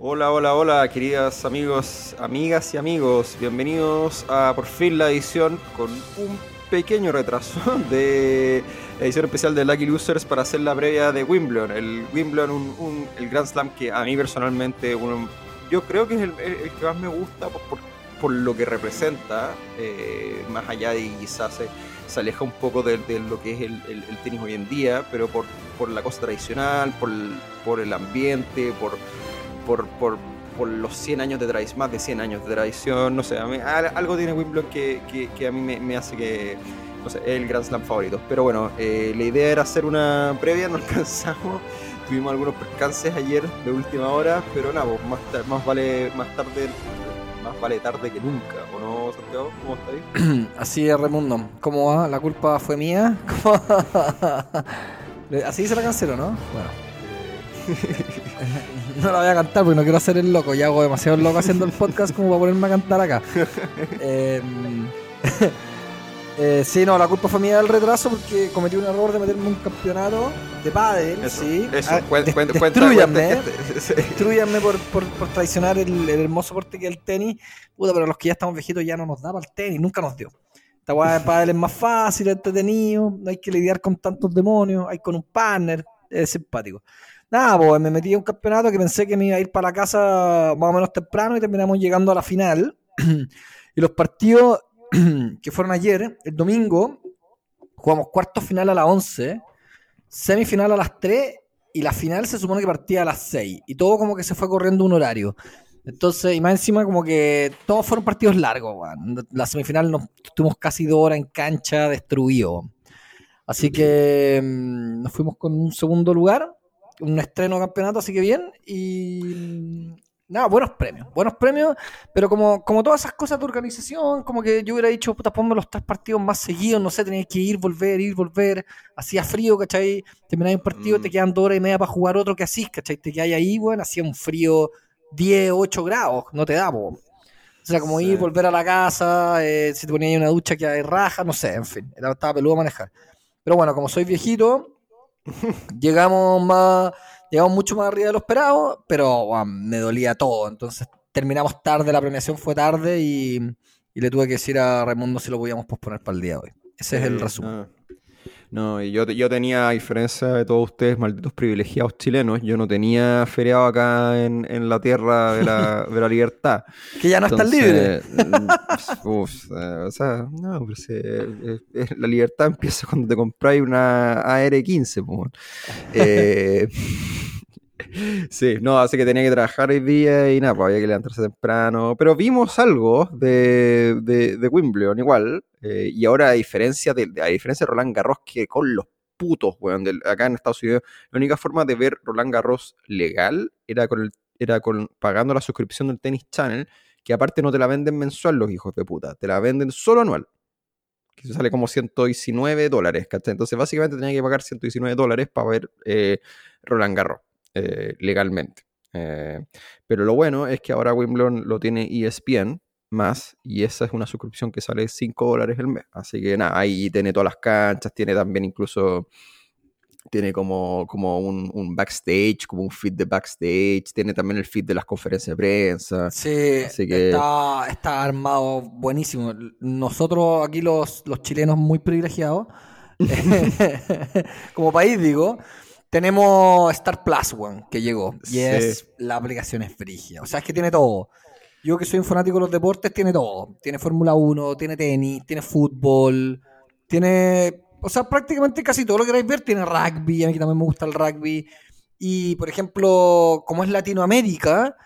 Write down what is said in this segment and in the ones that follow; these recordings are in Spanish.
Hola, hola, hola, queridas amigos, amigas y amigos. Bienvenidos a por fin la edición con un pequeño retraso de edición especial de Lucky Losers para hacer la previa de Wimbledon. El Wimbledon, un, el Grand Slam que a mí personalmente, yo creo que es el, que más me gusta por, lo que representa, eh, más allá de quizás se, se, aleja un poco de, lo que es el, el, tenis hoy en día, pero por, por la cosa tradicional, por, por el ambiente, por por, por, por los 100 años de tradición, más de 100 años de tradición, no sé, algo tiene Wimbledon que, que, a mí me, hace que, no sé, es el Grand Slam favorito. Pero bueno, eh, la idea era hacer una previa, no alcanzamos, tuvimos algunos percances ayer de última hora, pero nada, pues, más, más vale más tarde más vale tarde que nunca, ¿o no, Santiago? ¿Cómo ahí? Así es, Remundo. ¿Cómo va? ¿La culpa fue mía? Así dice la canción, ¿no? Bueno. no la voy a cantar porque no quiero hacer el loco. Ya hago demasiado loco haciendo el podcast como para ponerme a cantar acá. Em, eh, sí, no, la culpa fue mía del retraso porque cometí un error de meterme un campeonato de pádel. sí. Eso, ah, destruyanme, por, por, traicionar el, hermoso deporte que es el tenis. Puta, pero los que ya estamos viejitos ya no nos da para el tenis, nunca nos dio. Esta weá de pádel es más fácil, entretenido, no hay que lidiar con tantos demonios, hay con un partner, es simpático. Nada, pues me metí a un campeonato que pensé que me iba a ir para la casa más o menos temprano y terminamos llegando a la final. y los partidos que fueron ayer, el domingo, jugamos cuarto final a las 11, semifinal a las 3 y la final se supone que partía a las 6. Y todo como que se fue corriendo un horario. Entonces, y más encima como que todos fueron partidos largos, La semifinal nos tuvimos casi dos horas en cancha destruido. Así que mm, nos fuimos con un segundo lugar un estreno campeonato, así que bien. Y nada, buenos premios, buenos premios, pero como, como todas esas cosas de organización, como que yo hubiera dicho, puta, ponme los tres partidos más seguidos, no sé, tenéis que ir, volver, ir, volver, hacía frío, ¿cachai? Termináis un partido, te mm. quedan dos horas y media para jugar otro que así, ¿cachai? Te quedáis ahí, bueno, hacía un frío 10, 8 grados, no te da, po. O sea, como ir, volver a la casa, eh, si te ponías una ducha que hay raja, no sé, en fin, estaba peludo a manejar. Pero bueno, como soy viejito, llegamos más, llegamos mucho más arriba de lo esperado, pero me dolía todo. Entonces terminamos tarde, la premiación fue tarde y, le tuve que decir a Raimundo si lo podíamos posponer para el día de hoy. Ese es el resumen. No, yo, yo tenía, a diferencia de todos ustedes, malditos privilegiados chilenos, yo no tenía feriado acá en, en la tierra de la, de la libertad. que ya no están libres. Uf, o sea, no, pero eh, eh, la libertad empieza cuando te compráis una AR-15. Eh, Sí, no, así que tenía que trabajar hoy día y nada, pues había que levantarse temprano. Pero vimos algo de, de, Wimbledon igual. Eh, y ahora, a diferencia de, a diferencia de Roland Garros, que con los putos, weón, acá en Estados Unidos, la única forma de ver Roland Garros legal era con era con pagando la suscripción del Tennis Channel, que aparte no te la venden mensual los hijos de puta, te la venden solo anual. Que sale como 119 dólares, ¿cachai? Entonces básicamente tenía que pagar 119 dólares para ver eh, Roland Garros. Eh, legalmente. Eh, pero lo bueno es que ahora Wimbledon lo tiene ESPN más y esa es una suscripción que sale 5 dólares el mes. Así que nada, ahí tiene todas las canchas, tiene también incluso tiene como, como un, backstage, como un feed de backstage, tiene también el feed de las conferencias de prensa. Sí, está, está, armado buenísimo. Nosotros aquí los, los chilenos muy privilegiados, como país digo, tenemos Star Plus One, que llegó. Y es la aplicación es frigia. O sea, es que tiene todo. Yo que soy un fanático de los deportes, tiene todo. Tiene Fórmula 1, tiene tenis, tiene fútbol, tiene... O sea, prácticamente casi todo lo que queráis ver. Tiene rugby, a mí también me gusta el rugby. Y, por ejemplo, como es Latinoamérica,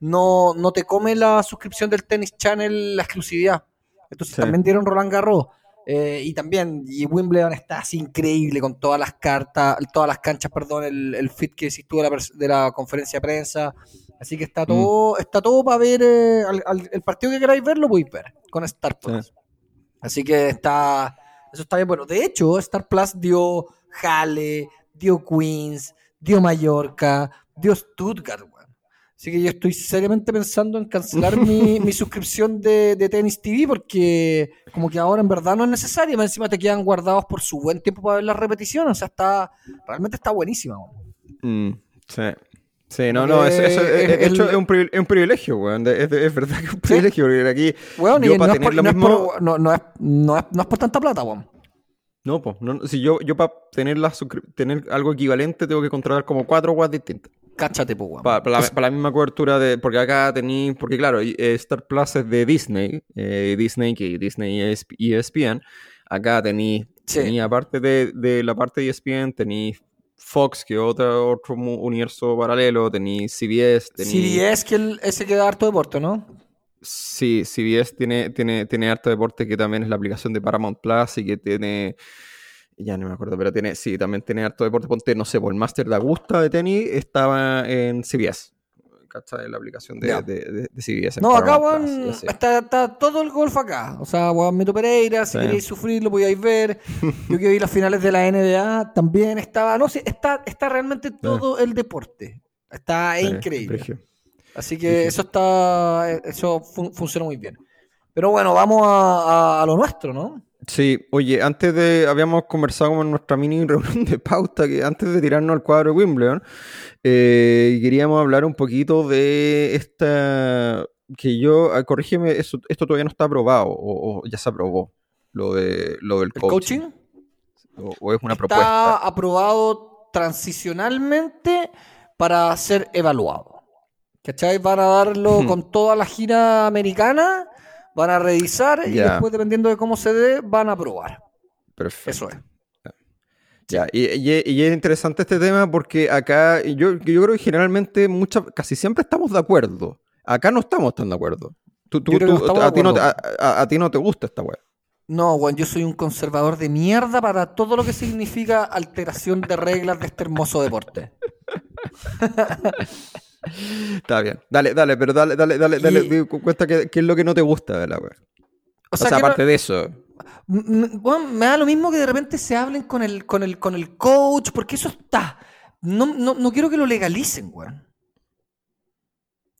no, no te come la suscripción del Tennis Channel la exclusividad. Entonces también dieron Roland Garros. Eh, y también, y Wimbledon está así increíble con todas las cartas, todas las canchas, perdón, el, el fit que hiciste de la, de la conferencia de prensa. Así que está mm. todo, está todo para ver eh, el partido que queráis ver, lo podéis ver con Star Plus. Así que está, eso está bien bueno. De hecho, Star Plus dio Halle, dio Queens, dio Mallorca, dio Stuttgart, Así que yo estoy seriamente pensando en cancelar mi, suscripción de, de Tennis TV porque como que ahora en verdad no es necesario. Encima te quedan guardados por su buen tiempo para ver las repeticiones. O sea, está realmente está buenísima. Mm, sí. Sí, no, no, eso, eso, Eh, hecho es un, es un privilegio, weón. Es, es verdad que es un privilegio, porque aquí yo para no, es tener por, lo es mismo... no- es- es- es tanta plata, weón. No, pues, no, si yo, yo para tener, la tener algo equivalente tengo que contratar como cuatro guas distintas. Cáchate, pues, weón. Para, la, pa' la misma cobertura de. Porque acá tenéis. Porque claro, eh, Star Plus es de Disney. eh, Disney, que Disney es ESPN. Acá tenéis. Sí. aparte de, de la parte de ESPN, tenéis Fox, que es otro, otro universo paralelo. Tenéis CBS. Tenéis, CBS, que el- ese que da harto deporte, ¿no? Sí, CBS tiene, tiene, tiene harto deporte que también es la aplicación de Paramount Plus y que tiene. Ya no me acuerdo, pero tiene. Sí, también tiene harto deporte. Ponte, no sé, por el Master de Augusta de tenis estaba en CBS. ¿Cachai? La aplicación de, Ya. de, de- de CBS. No, acá, weón, está, está todo el golf acá. O sea, weón, Mito Pereira, si Sí. queréis sufrir, lo podíais ver. Yo que vi las finales de la NBA, también estaba. No sé, está, está realmente todo el deporte. Está Sí, increíble. Así que eso está. Eso fun- funciona muy bien. Pero bueno, vamos a, a- a lo nuestro, ¿no? Sí, oye, antes de, habíamos conversado con nuestra mini reunión de pauta, que antes de tirarnos al cuadro de Wimbledon, eh, queríamos hablar un poquito de esta, que yo, ah, corrígeme, eso, esto todavía no está aprobado, o, o ya se aprobó, lo, de, lo del El coaching, coaching. O, o es una está propuesta. aprobado transicionalmente para ser evaluado. ¿Cachai? Van a darlo con toda la gira americana, van a revisar y después, dependiendo de cómo se dé, van a aprobar. Perfecto. Eso es. Ya, y, y- y es interesante este tema porque acá, yo, yo creo que generalmente, muchas, casi siempre estamos de acuerdo. Acá no estamos tan de acuerdo. Tú, tú- a, de ti no, te- a, acuerdo. a- a ti no te gusta esta weá. No, weón, yo soy un conservador de mierda para todo lo que significa alteración de reglas de este hermoso deporte. Está bien. Dale, dale, pero dale, dale, dale, dale, Y- cuenta qué, es lo que no te gusta de la. O O sea, no- aparte de eso. Me da lo mismo que de repente se hablen con el, con el, con el coach, porque eso está. No, no, no quiero que lo legalicen, weón.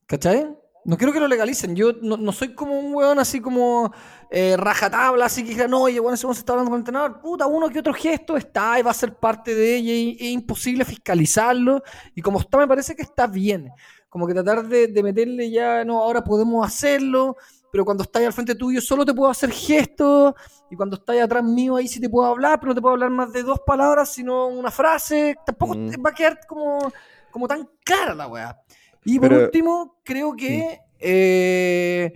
¿Cachai? No quiero que lo legalicen. Yo no, no soy como un weón así como eh, rajatabla, así que diga, no, oye, bueno, ese weón se está hablando con el entrenador. Puta, uno que otro gesto está y va a ser parte de ella y es imposible fiscalizarlo. Y como está, me parece que está bien. Como que tratar de, de meterle ya, no, ahora podemos hacerlo, pero cuando estáis al frente tuyo solo te puedo hacer gestos y cuando estáis atrás mío ahí sí te puedo hablar, pero no te puedo hablar más de dos palabras, sino una frase. Tampoco Mm. te va a quedar como, como tan clara la weá. Y por Pero- último, creo que, eh,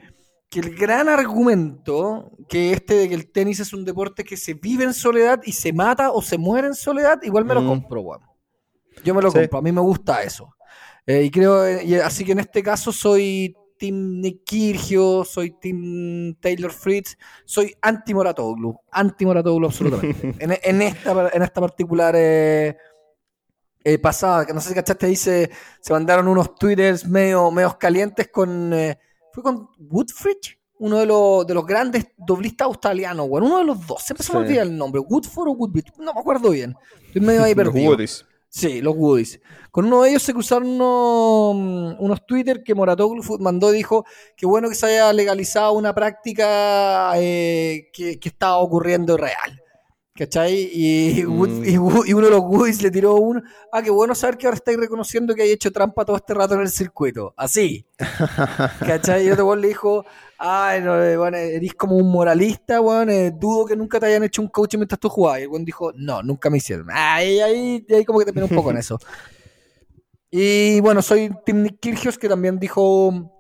que el gran argumento, que este de que el tenis es un deporte que se vive en soledad y se mata o se muere en soledad, igual me lo Mm. compro, weón. Yo me lo Sí. compro, a mí me gusta eso. Eh, y creo, eh, y así que en este caso soy Team Nick soy Team Taylor Fritz, soy anti Moratoglu, anti Moratoglu absolutamente. en, en esta, en esta particular eh, eh, pasada, que no sé si cachaste, ahí se, mandaron unos twitters medio, medios calientes con, eh, fue con Woodfridge, uno de los, de los grandes doblistas australianos, bueno, uno de los dos, siempre se me Sí. olvida el nombre, Woodford o Woodbridge, no me acuerdo bien, estoy medio ahí Los perdido. Woodies. Sí, los Woodies. Con uno de ellos se cruzaron unos, unos Twitter que Moratoglu mandó y dijo que bueno que se haya legalizado una práctica eh, que, que estaba ocurriendo real. ¿Cachai? Y, Wood- Mm. y y uno de los Woodies le tiró un, ah, qué bueno saber que ahora estáis reconociendo que hay hecho trampa todo este rato en el circuito. Así. ¿Cachai? Y otro le dijo, ay, no, eh, bueno, eres como un moralista, weón, eh, dudo que nunca te hayan hecho un coach mientras tú jugabas. Y el weón dijo, no, nunca me hicieron. Ahí, ahí, ahí como que terminó un poco en eso. Y bueno, soy Tim Nick Kyrgios, que también dijo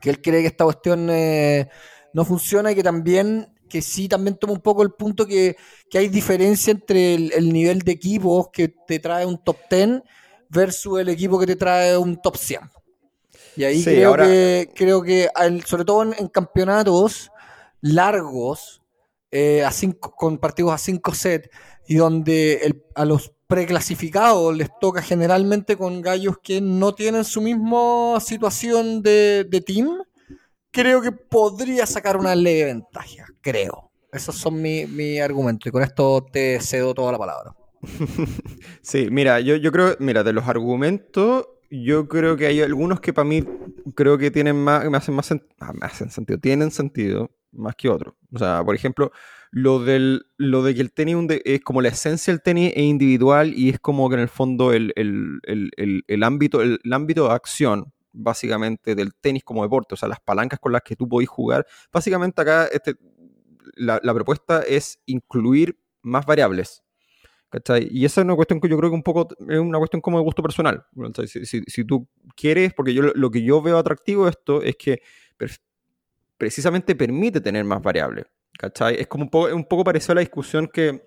que él cree que esta cuestión eh, no funciona y que también, que sí, también toma un poco el punto que, que hay diferencia entre el, el nivel de equipos que te trae un top 10 versus el equipo que te trae un top 100. Y ahí Sí, creo, ahora- que, creo que, al- sobre todo en, en campeonatos largos, eh, a cinco, con partidos a 5 sets, y donde el- a los preclasificados les toca generalmente con gallos que no tienen su misma situación de, de team, creo que podría sacar una leve ventaja, creo. Esos son mi, mi argumentos, y con esto te cedo toda la palabra. Sí, mira, yo, yo creo, mira, de los argumentos, yo creo que hay algunos que para mí creo que tienen más, me hacen más sen- ah, me hacen sentido, tienen sentido. más que otros. O sea, por ejemplo, lo, del, lo de que el tenis es como la esencia del tenis es individual y es como que en el fondo el, ámbito, el, ámbito de acción básicamente del tenis como deporte, o sea, las palancas con las que tú podés jugar. Básicamente acá este, la, propuesta es incluir más variables. ¿cachai? Y esa es una cuestión que yo creo que un poco es una cuestión como de gusto personal. Si, tú quieres, porque yo lo que yo veo atractivo de esto es que precisamente permite tener más variables. ¿cachai? Es como un poco, un poco parecido a la discusión que,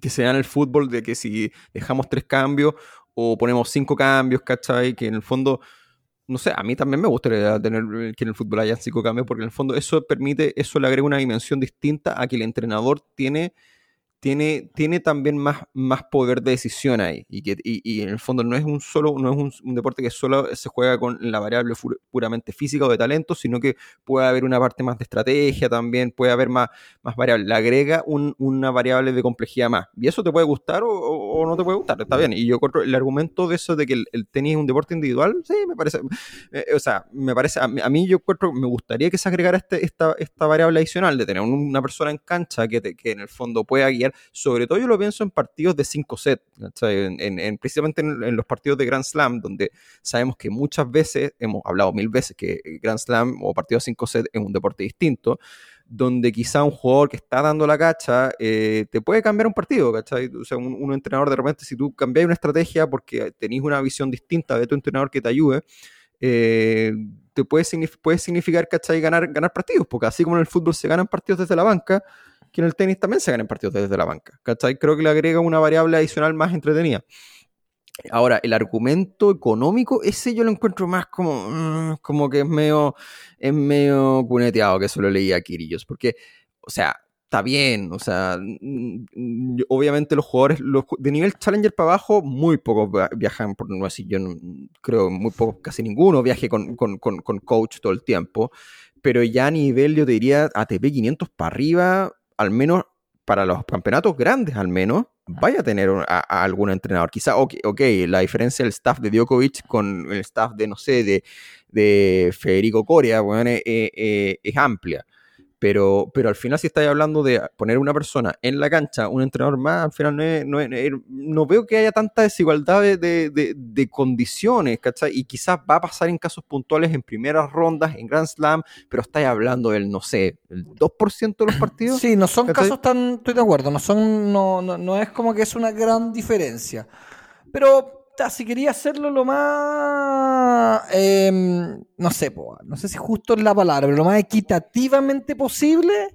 que se da en el fútbol de que si dejamos tres cambios o ponemos cinco cambios, ¿cachai? Que en el fondo no sé, a mí también me gustaría tener que en el fútbol haya cinco cambios, porque en el fondo eso permite, eso le agrega una dimensión distinta a que el entrenador tiene tiene, tiene también más, más poder de decisión ahí. Y, que, y, en el fondo no es un solo, no es un, deporte que solo se juega con la variable puramente física o de talento, sino que puede haber una parte más de estrategia también, puede haber más, más variables. Le agrega una variable de complejidad más. Y eso te puede gustar o, no te puede gustar, está bien. Y yo el argumento de eso de que el, tenis es un deporte individual, sí, me parece. Eh, o sea, me parece, a mí, yo encuentro, me gustaría que se agregara este, esta, esta variable adicional de tener una persona en cancha que, que en el fondo pueda guiar sobre todo yo lo pienso en partidos de 5 sets, en, precisamente en, los partidos de Grand Slam, donde sabemos que muchas veces, hemos hablado mil veces que Grand Slam o partidos de 5 sets es un deporte distinto, donde quizá un jugador que está dando la cacha eh, te puede cambiar un partido, ¿cachai? O sea, un, entrenador de repente, si tú cambias una estrategia porque tenéis una visión distinta de tu entrenador que te ayude, eh, te puede, puede significar, ¿cachai? Ganar, ganar partidos, porque así como en el fútbol se ganan partidos desde la banca, que en el tenis también se ganan partidos desde la banca. ¿cachai? Creo que le agrega una variable adicional más entretenida. Ahora, el argumento económico, ese yo lo encuentro más como, mm, como que es medio, es medio cuneteado, que eso lo leía Kirillos, porque, o sea, está bien, o sea, mm, obviamente los jugadores de nivel Challenger para abajo, muy pocos viajan, por no decir, yo creo muy pocos, casi ninguno viaje con, con, con, con coach todo el tiempo, pero ya a nivel, yo te diría, ATP 500 para arriba, al menos para los campeonatos grandes, al menos, vaya a tener a, algún entrenador. Quizá, ok, la diferencia del staff de Djokovic con el staff de, no sé, de, de Federico Coria, bueno, eh, eh, es amplia. Pero, pero al final, si estáis hablando de poner una persona en la cancha, un entrenador más, al final no, no, veo que haya tanta desigualdad de, condiciones, ¿cachai? Y quizás va a pasar en casos puntuales en primeras rondas, en Grand Slam, pero estáis hablando del, no sé, el 2% de los partidos. Sí, no son casos tan, estoy de acuerdo, no, son, no, no, no es como que es una gran diferencia. Pero si quería hacerlo lo más, em, no sé, no sé si justo es la palabra, pero lo más equitativamente posible,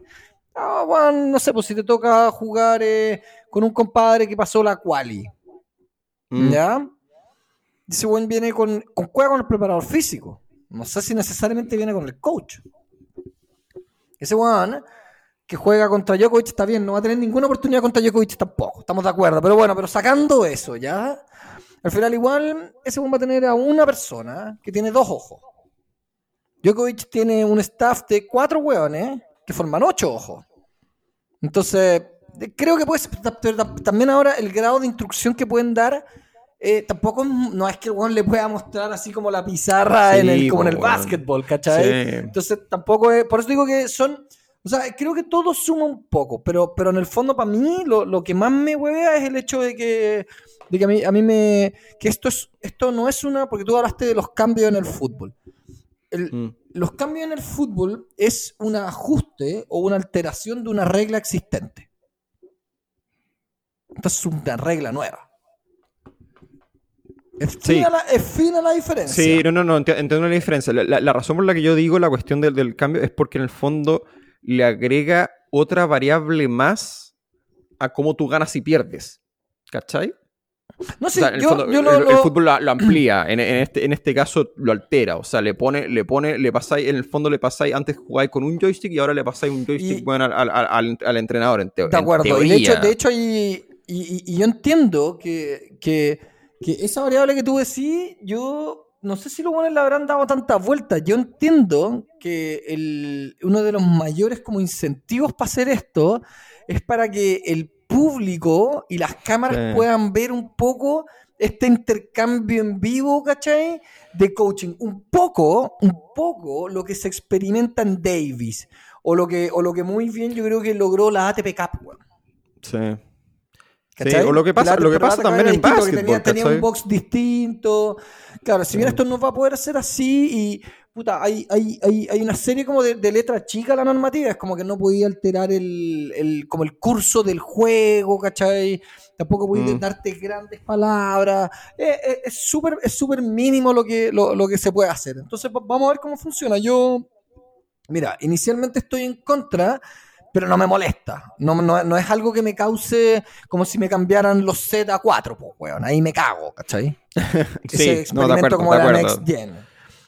ah, no sé, pues si te toca jugar eh, con un compadre que pasó la quali, mm. ¿ya? Ese buen viene con, con, juega con el preparador físico, no sé si necesariamente viene con el coach. Ese one que juega contra Djokovic está bien, no va a tener ninguna oportunidad contra Djokovic tampoco, estamos de acuerdo, pero bueno, pero sacando eso, ¿ya? Al final, igual, ese va a tener a una persona que tiene dos ojos. Djokovic tiene un staff de cuatro hueones que forman ocho ojos. Entonces, creo que puede también ahora el grado de instrucción que pueden dar. Eh, tampoco no es que el hueón le pueda mostrar así como la pizarra en el, como en el básquetbol, ¿cachai? Entonces tampoco es, por eso digo que son, o sea, creo que todo suma un poco, pero, pero en el fondo para mí lo, lo que más me huevea es el hecho de que de que a mí, a mí me... que esto, es, esto no es una... porque tú hablaste de los cambios en el fútbol. Mm. Los cambios en el fútbol es un ajuste o una alteración de una regla existente. Esta es una regla nueva. Es fina, la, la, diferencia. Sí, no, no, no, entiendo la diferencia. La, razón por la que yo digo la cuestión del, del, cambio es porque en el fondo le agrega otra variable más a cómo tú ganas y pierdes. ¿Cachai? No sé, el, fútbol lo, amplía, en, este, en este caso lo altera, o sea, le pone, le pone, le pasáis, en el fondo le pasáis, antes jugáis con un joystick y ahora le pasáis un joystick bueno al, entrenador, en, De acuerdo, y de hecho, de hecho y, yo entiendo que, que, esa variable que tú decís, yo no sé si los buenos le habrán dado tantas vueltas. Yo entiendo que el, uno de los mayores como incentivos para hacer esto es para que el público y las cámaras puedan ver un poco este intercambio en vivo, ¿cachai? De coaching. Un poco, un poco lo que se experimenta en Davis. o lo que, o lo que muy bien yo creo que logró la ATP Cup. Sí. Sí, o lo que pasa, lo que pasa también en básquetbol, tenía, tenía, un box distinto. Claro, si bien esto no va a poder ser así y puta, hay, hay, hay, hay una serie como de, de letra chica la normativa, es como que no podía alterar el, el como el curso del juego, ¿cachai? Tampoco podía mm. darte grandes palabras. es súper es súper mínimo lo que, lo, lo que se puede hacer. Entonces vamos a ver cómo funciona. Yo, mira, inicialmente estoy en contra pero no me molesta. No, no, es algo que me cause como si me cambiaran los Z a 4, pues, weón. Ahí me cago, ¿cachai? sí, Ese experimento como de, la Next Gen.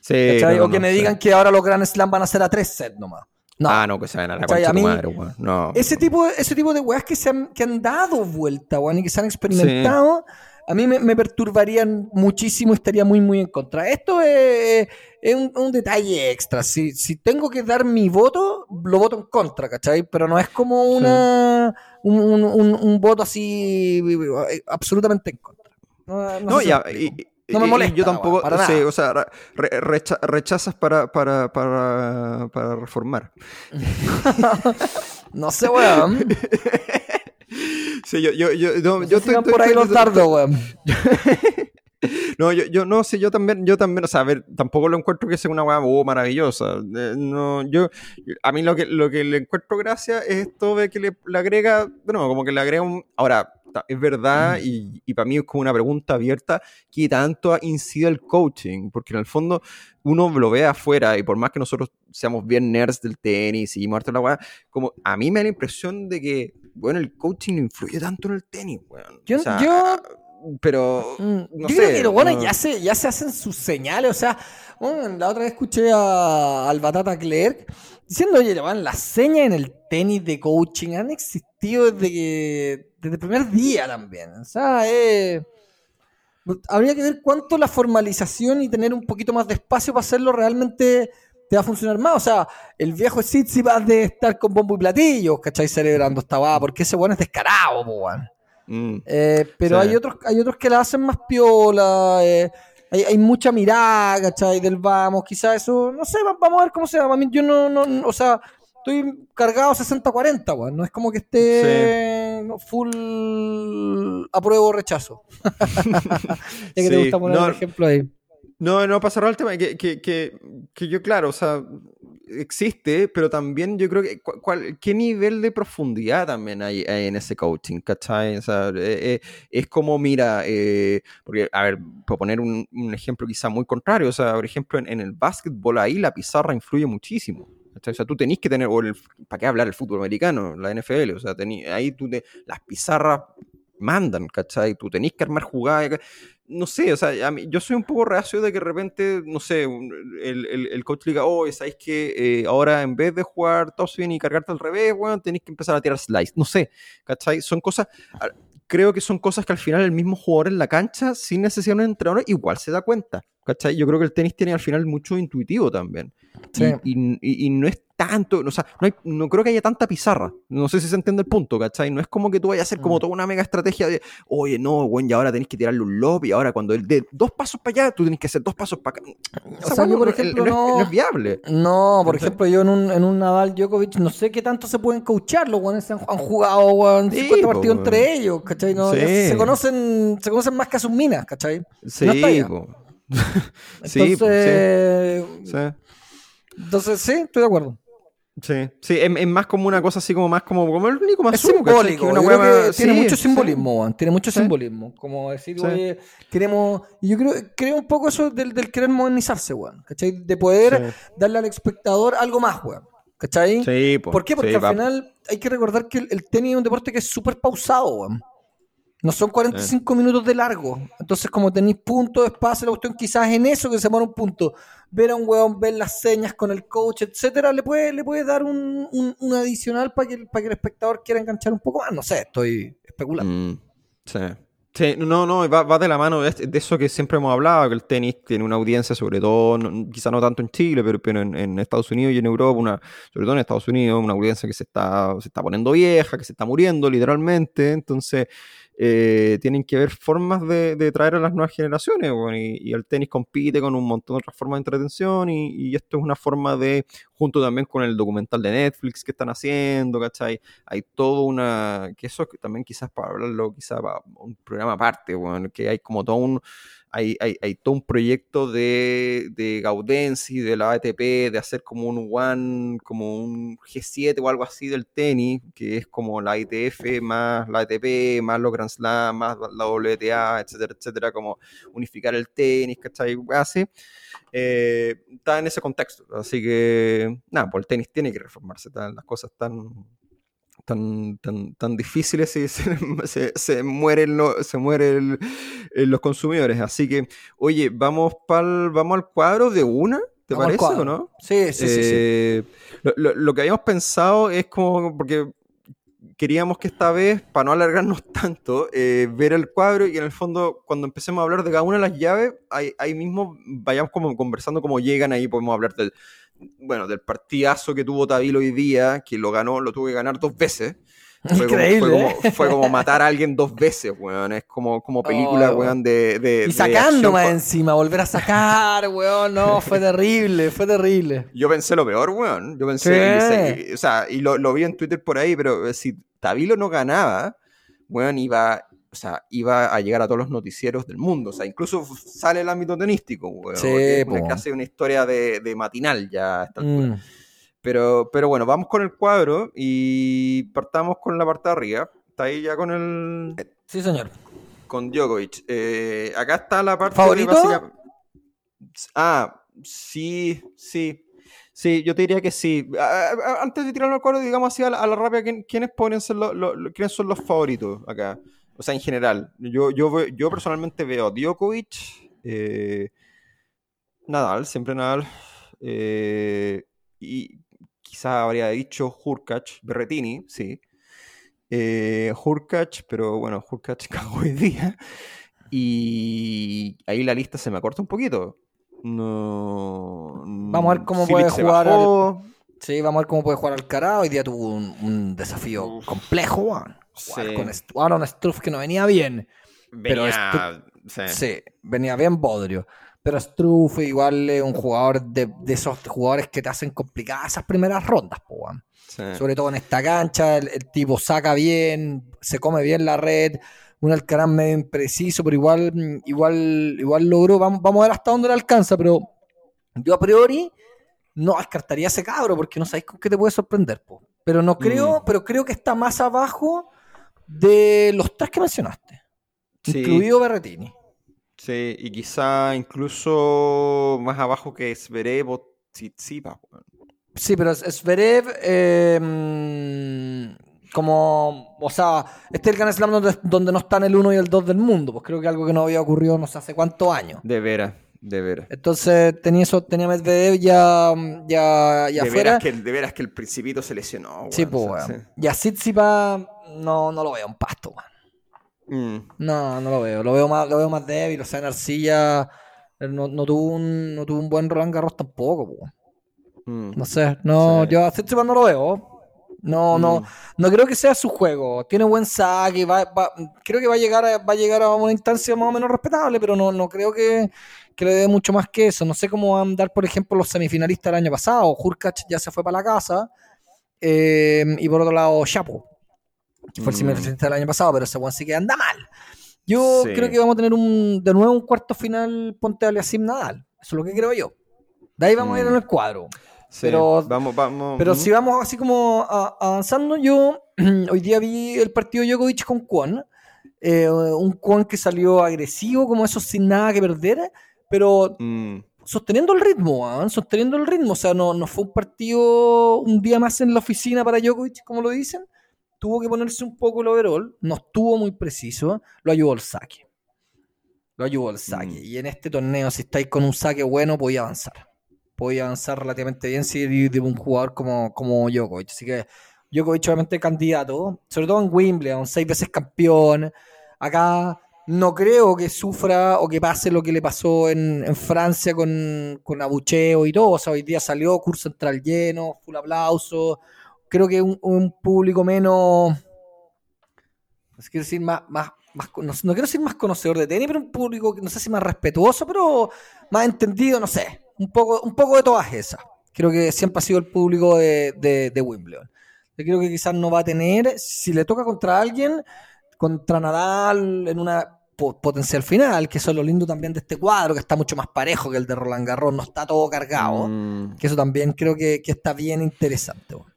Sí, o que me digan que ahora los Grand Slam van a ser a 3 sets nomás. No. Ah, no, que se vayan a la concha madre, weón. No. Ese tipo, ese tipo de weas que, se han, que han dado vuelta, weón, y que se han experimentado a mí me, perturbarían muchísimo, estaría muy, muy en contra. Esto es, un, detalle extra. Si, si, tengo que dar mi voto, lo voto en contra, ¿cachai? Pero no es como una un, voto así absolutamente en contra. No, ya, no me molesta. yo tampoco, sí, o sea, rechazas para, para, para, para reformar. no sé, weón. Sí, yo, yo, yo, no, yo estoy, por ahí los dardos, weón. No, yo, yo no sé, yo también, yo también, o sea, a ver, tampoco lo encuentro que sea una weá oh, maravillosa. Eh, no, yo, a mí lo que, lo que le encuentro gracia es esto de que le, agrega, bueno, como que le agrega un. Ahora, es verdad, y, y, para mí es como una pregunta abierta, que tanto incide el coaching, porque en el fondo uno lo ve afuera, y por más que nosotros seamos bien nerds del tenis y muerto la weá, como a mí me da la impresión de que bueno, el coaching no influye tanto en el tenis, weón. Yo, pero mm, no yo sé, creo que bueno, ya, se, ya se hacen sus señales, o sea, la otra vez escuché a, al Batata Clerk diciendo, oye, las señas en el tenis de coaching han existido desde, que, desde el primer día también, o sea, eh, habría que ver cuánto la formalización y tener un poquito más de espacio para hacerlo realmente te va a funcionar más. O sea, el viejo va de estar con bombo y platillo, ¿cachai? Celebrando esta va, porque ese weón es descarado, weón. Mm, eh, pero hay otros hay otros que la hacen más piola, eh, hay, hay, mucha mirada, ¿cachai? Del vamos, quizás eso, no sé, vamos a ver cómo se llama. Yo no, no, o sea, estoy cargado 60-40, weón. No es como que esté full apruebo rechazo. ya que te gusta poner un ejemplo ahí. No, no, para cerrar el tema, que, que, que, que, yo, claro, o sea, existe, pero también yo creo que, ¿qué nivel de profundidad también hay, en ese coaching? ¿Cachai? O sea, eh, eh, es como, mira, eh, porque, a ver, por poner un, un, ejemplo quizá muy contrario, o sea, por ejemplo, en, en el básquetbol ahí la pizarra influye muchísimo. O sea, tú tenés que tener, o ¿para qué hablar el fútbol americano, la NFL? O sea, ahí tú te, las pizarras mandan, ¿cachai? Tú tenés que armar jugadas no sé, o sea, a mí, yo soy un poco reacio de que de repente, no sé, el, el, el coach diga, oh, ¿sabéis que eh, ahora en vez de jugar bien y cargarte al revés, bueno, tenéis que empezar a tirar slice? No sé, ¿cachai? Son cosas, creo que son cosas que al final el mismo jugador en la cancha, sin necesidad de un entrenador, igual se da cuenta, ¿cachai? Yo creo que el tenis tiene al final mucho intuitivo también. Y, no es tanto, o sea, no, no, creo que haya tanta pizarra. No sé si se entiende el punto, ¿cachai? No es como que tú vayas a hacer como mm. toda una mega estrategia de, oye, no, bueno, y ahora tenés que tirarle un lob y ahora cuando él dé dos pasos para allá, tú tenés que hacer dos pasos para acá. O, sea, yo, por ejemplo, no, es, viable. No, por ejemplo, yo en un, en un Nadal Djokovic no sé qué tanto se pueden coachar. Los guanes han, han, jugado 50 partidos entre ellos, ¿cachai? No, se, conocen, se conocen más que a sus minas, ¿cachai? Sí, sí, sí. Entonces, sí, estoy de acuerdo. Sí, sí, es, más como una cosa así como más como, como el único más es simbólico, una tiene mucho simbolismo, tiene mucho simbolismo, como decir, oye, queremos, y yo creo, creo un poco eso del, del querer modernizarse, weón, ¿cachai? De poder darle al espectador algo más, weón, ¿cachai? Sí, ¿Por qué? Porque al final hay que recordar que el, el tenis es un deporte que es súper pausado, weón. No son 45 minutos de largo. Entonces, como tenéis punto de espacio, la cuestión quizás en eso que se pone un punto. Ver a un weón, ver las señas con el coach, etcétera, le puede, le puede dar un, un, adicional para que, para que el espectador quiera enganchar un poco más. No sé, estoy especulando. Mm, sí. Sí, no, no, va, va de la mano de, de eso que siempre hemos hablado, que el tenis tiene una audiencia, sobre todo, no- quizá no tanto en Chile, pero, pero en, en Estados Unidos y en Europa, una, sobre todo en Estados Unidos, una audiencia que se está, se está poniendo vieja, que se está muriendo literalmente, entonces eh, tienen que ver formas de, traer a las nuevas generaciones, bueno, y, y el tenis compite con un montón de otras formas de entretención y, y esto es una forma de, junto también con el documental de Netflix que están haciendo, ¿cachai? hay todo una, que eso también quizás para hablarlo, quizás para un programa aparte, bueno, que hay como todo un, hay, hay, hay todo un proyecto de, de Gaudenzi, de la ATP, de hacer como un One, como un G7 o algo así del tenis, que es como la ITF más la ATP, más los Grand Slam, más la WTA, etcétera, etcétera, como unificar el tenis, ¿cachai? Así. Eh, está en ese contexto, así que nada, pues el tenis tiene que reformarse, tan- las cosas están tan, tan, tan difíciles y se, se, se mueren, lo- se mueren el- los consumidores. Así que, oye, vamos, pa'l, vamos al cuadro de una, ¿te Vamos parece o no? Sí, sí, sí, sí. Eh, Lo, lo- lo que habíamos pensado es como, porque queríamos que esta vez, para no alargarnos tanto, eh, ver el cuadro y en el fondo, cuando empecemos a hablar de cada una de las llaves, ahí, ahí mismo vayamos como conversando cómo llegan ahí, podemos hablar del, bueno, del partidazo que tuvo Tavilo hoy día, que lo ganó, lo tuvo que ganar dos veces. Fue como- fue, como, fue como matar a alguien dos veces, weón. Es como, como película, Oh, weón, de, de- Y de sacando acción más encima, volver a sacar, weón, no, fue terrible, fue terrible. Yo pensé lo peor, weón. Yo pensé, y- o sea, y lo, lo vi en Twitter por ahí, pero si Tabilo no ganaba, weón, iba, o sea, iba a llegar a todos los noticieros del mundo. O sea, incluso sale el ámbito tenístico, weón. Sí, es casi una historia de, de matinal ya a esta altura. Mm. Pero, pero bueno, vamos con el cuadro y partamos con la parte de arriba. Está ahí ya con el. Sí, señor. con Djokovic. Eh, acá está la parte. ¿Favorito? básica- Ah, sí, sí. Sí, yo te diría que sí. Antes de tirarlo al cuadro, digamos así a la, a la rápida, ¿quién- ¿quiénes, pueden ser lo- lo- lo- ¿quiénes son los favoritos acá? O sea, en general. Yo, yo, yo personalmente veo a Djokovic, eh, Nadal, siempre Nadal, eh, y quizá habría dicho Hurkacz, Berretini, sí. Eh, Hurkacz, pero bueno, Hurkacz cagó hoy día. Y ahí la lista se me acorta un poquito. No. Vamos a ver cómo Silic puede jugar. Sí, vamos a ver cómo puede jugar Alcaraz. Hoy día tuvo un, un desafío Uf. complejo, weón. Sí. con Aaron Struff que no venía bien. Pero Venía- sí. Sí, venía bien bodrio. Pero Struff igual es un jugador de, de esos jugadores que te hacen complicadas esas primeras rondas, po, sí. Sobre todo en esta cancha, el, el tipo saca bien, se come bien la red, un Alcaraz medio impreciso, pero igual, igual, igual logró, vamos, vamos a ver hasta dónde le alcanza, pero yo a priori no descartaría a ese cabro, porque no sabéis con qué te puede sorprender, po. Pero no creo, Mm. pero creo que está más abajo de los tres que mencionaste, Sí. incluido Berretini. Sí, y quizá incluso más abajo que Zverev o Tsitsipas. Sí, pero Zverev, eh, mm, como, o sea, este es el Grand Slam donde, donde no están el 1 y el 2 del mundo, pues creo que algo que no había ocurrido no sé hace cuántos años. De veras, de veras. Entonces tenía eso, tenía Medvedev ya, ya, ya de, afuera. veras que, de veras que el Principito se lesionó, Sí, pues, o sea. Y a Tsitsipas no, no lo veo en pasto, sí. Mm, No, no lo veo. Lo veo más, lo veo más débil. O sea, en Arcilla él no, no tuvo un, no tuvo un buen Roland Garros tampoco, mm. No sé, no, Sí. yo a Tsitsipas no lo veo. No, no, Mm. no creo que sea su juego. Tiene buen saque, va, va- creo que va a llegar a, va a llegar a una instancia más o menos respetable, pero no, no creo que, que le dé mucho más que eso. No sé cómo van a andar, por ejemplo, los semifinalistas del año pasado. Hurkacz ya se fue para la casa. eh, y por otro lado, Chapo, que fue el Mm. semifinalista del año pasado, pero ese one sí que anda mal. Yo Sí. creo que vamos a tener un, de nuevo un cuarto final Ponte Aliasim Nadal. Eso es lo que creo yo. De ahí vamos a ir Mm. en el cuadro. Sí, Pero- vamos, vamos. Pero mm. si vamos así como avanzando, yo hoy día vi el partido Djokovic con Kwon. eh, un Kwon que salió agresivo, como eso sin nada que perder, pero Mm, sosteniendo el ritmo, weón, sosteniendo el ritmo. O sea, no, no fue un partido un día más en la oficina para Djokovic, como lo dicen. Tuvo que ponerse un poco el overall, no estuvo muy preciso, lo ayudó el saque. Lo ayudó el saque. Mm. Y en este torneo, si estáis con un saque bueno, podía avanzar. Podía avanzar relativamente bien si eres de un jugador como, como Djokovic. Así que Djokovic obviamente candidato, sobre todo en Wimbledon, seis veces campeón. Acá no creo que sufra o que pase lo que le pasó en, en Francia con, con abucheo y todo. O sea, hoy día salió curso central lleno, full aplauso. Creo que un, un público menos. No quiero decir más, más, más no, no, quiero decir más conocedor de tenis, pero un público no sé si más respetuoso, pero más entendido, no sé. Un poco, un poco de todas esas. Creo que siempre ha sido el público de, de, de Wimbledon. Yo creo que quizás no va a tener, si le toca contra alguien, contra Nadal en una potencial final, que eso es lo lindo también de este cuadro, que está mucho más parejo que el de Roland Garros, no está todo cargado, mm. que eso también creo que, que está bien interesante. Bueno,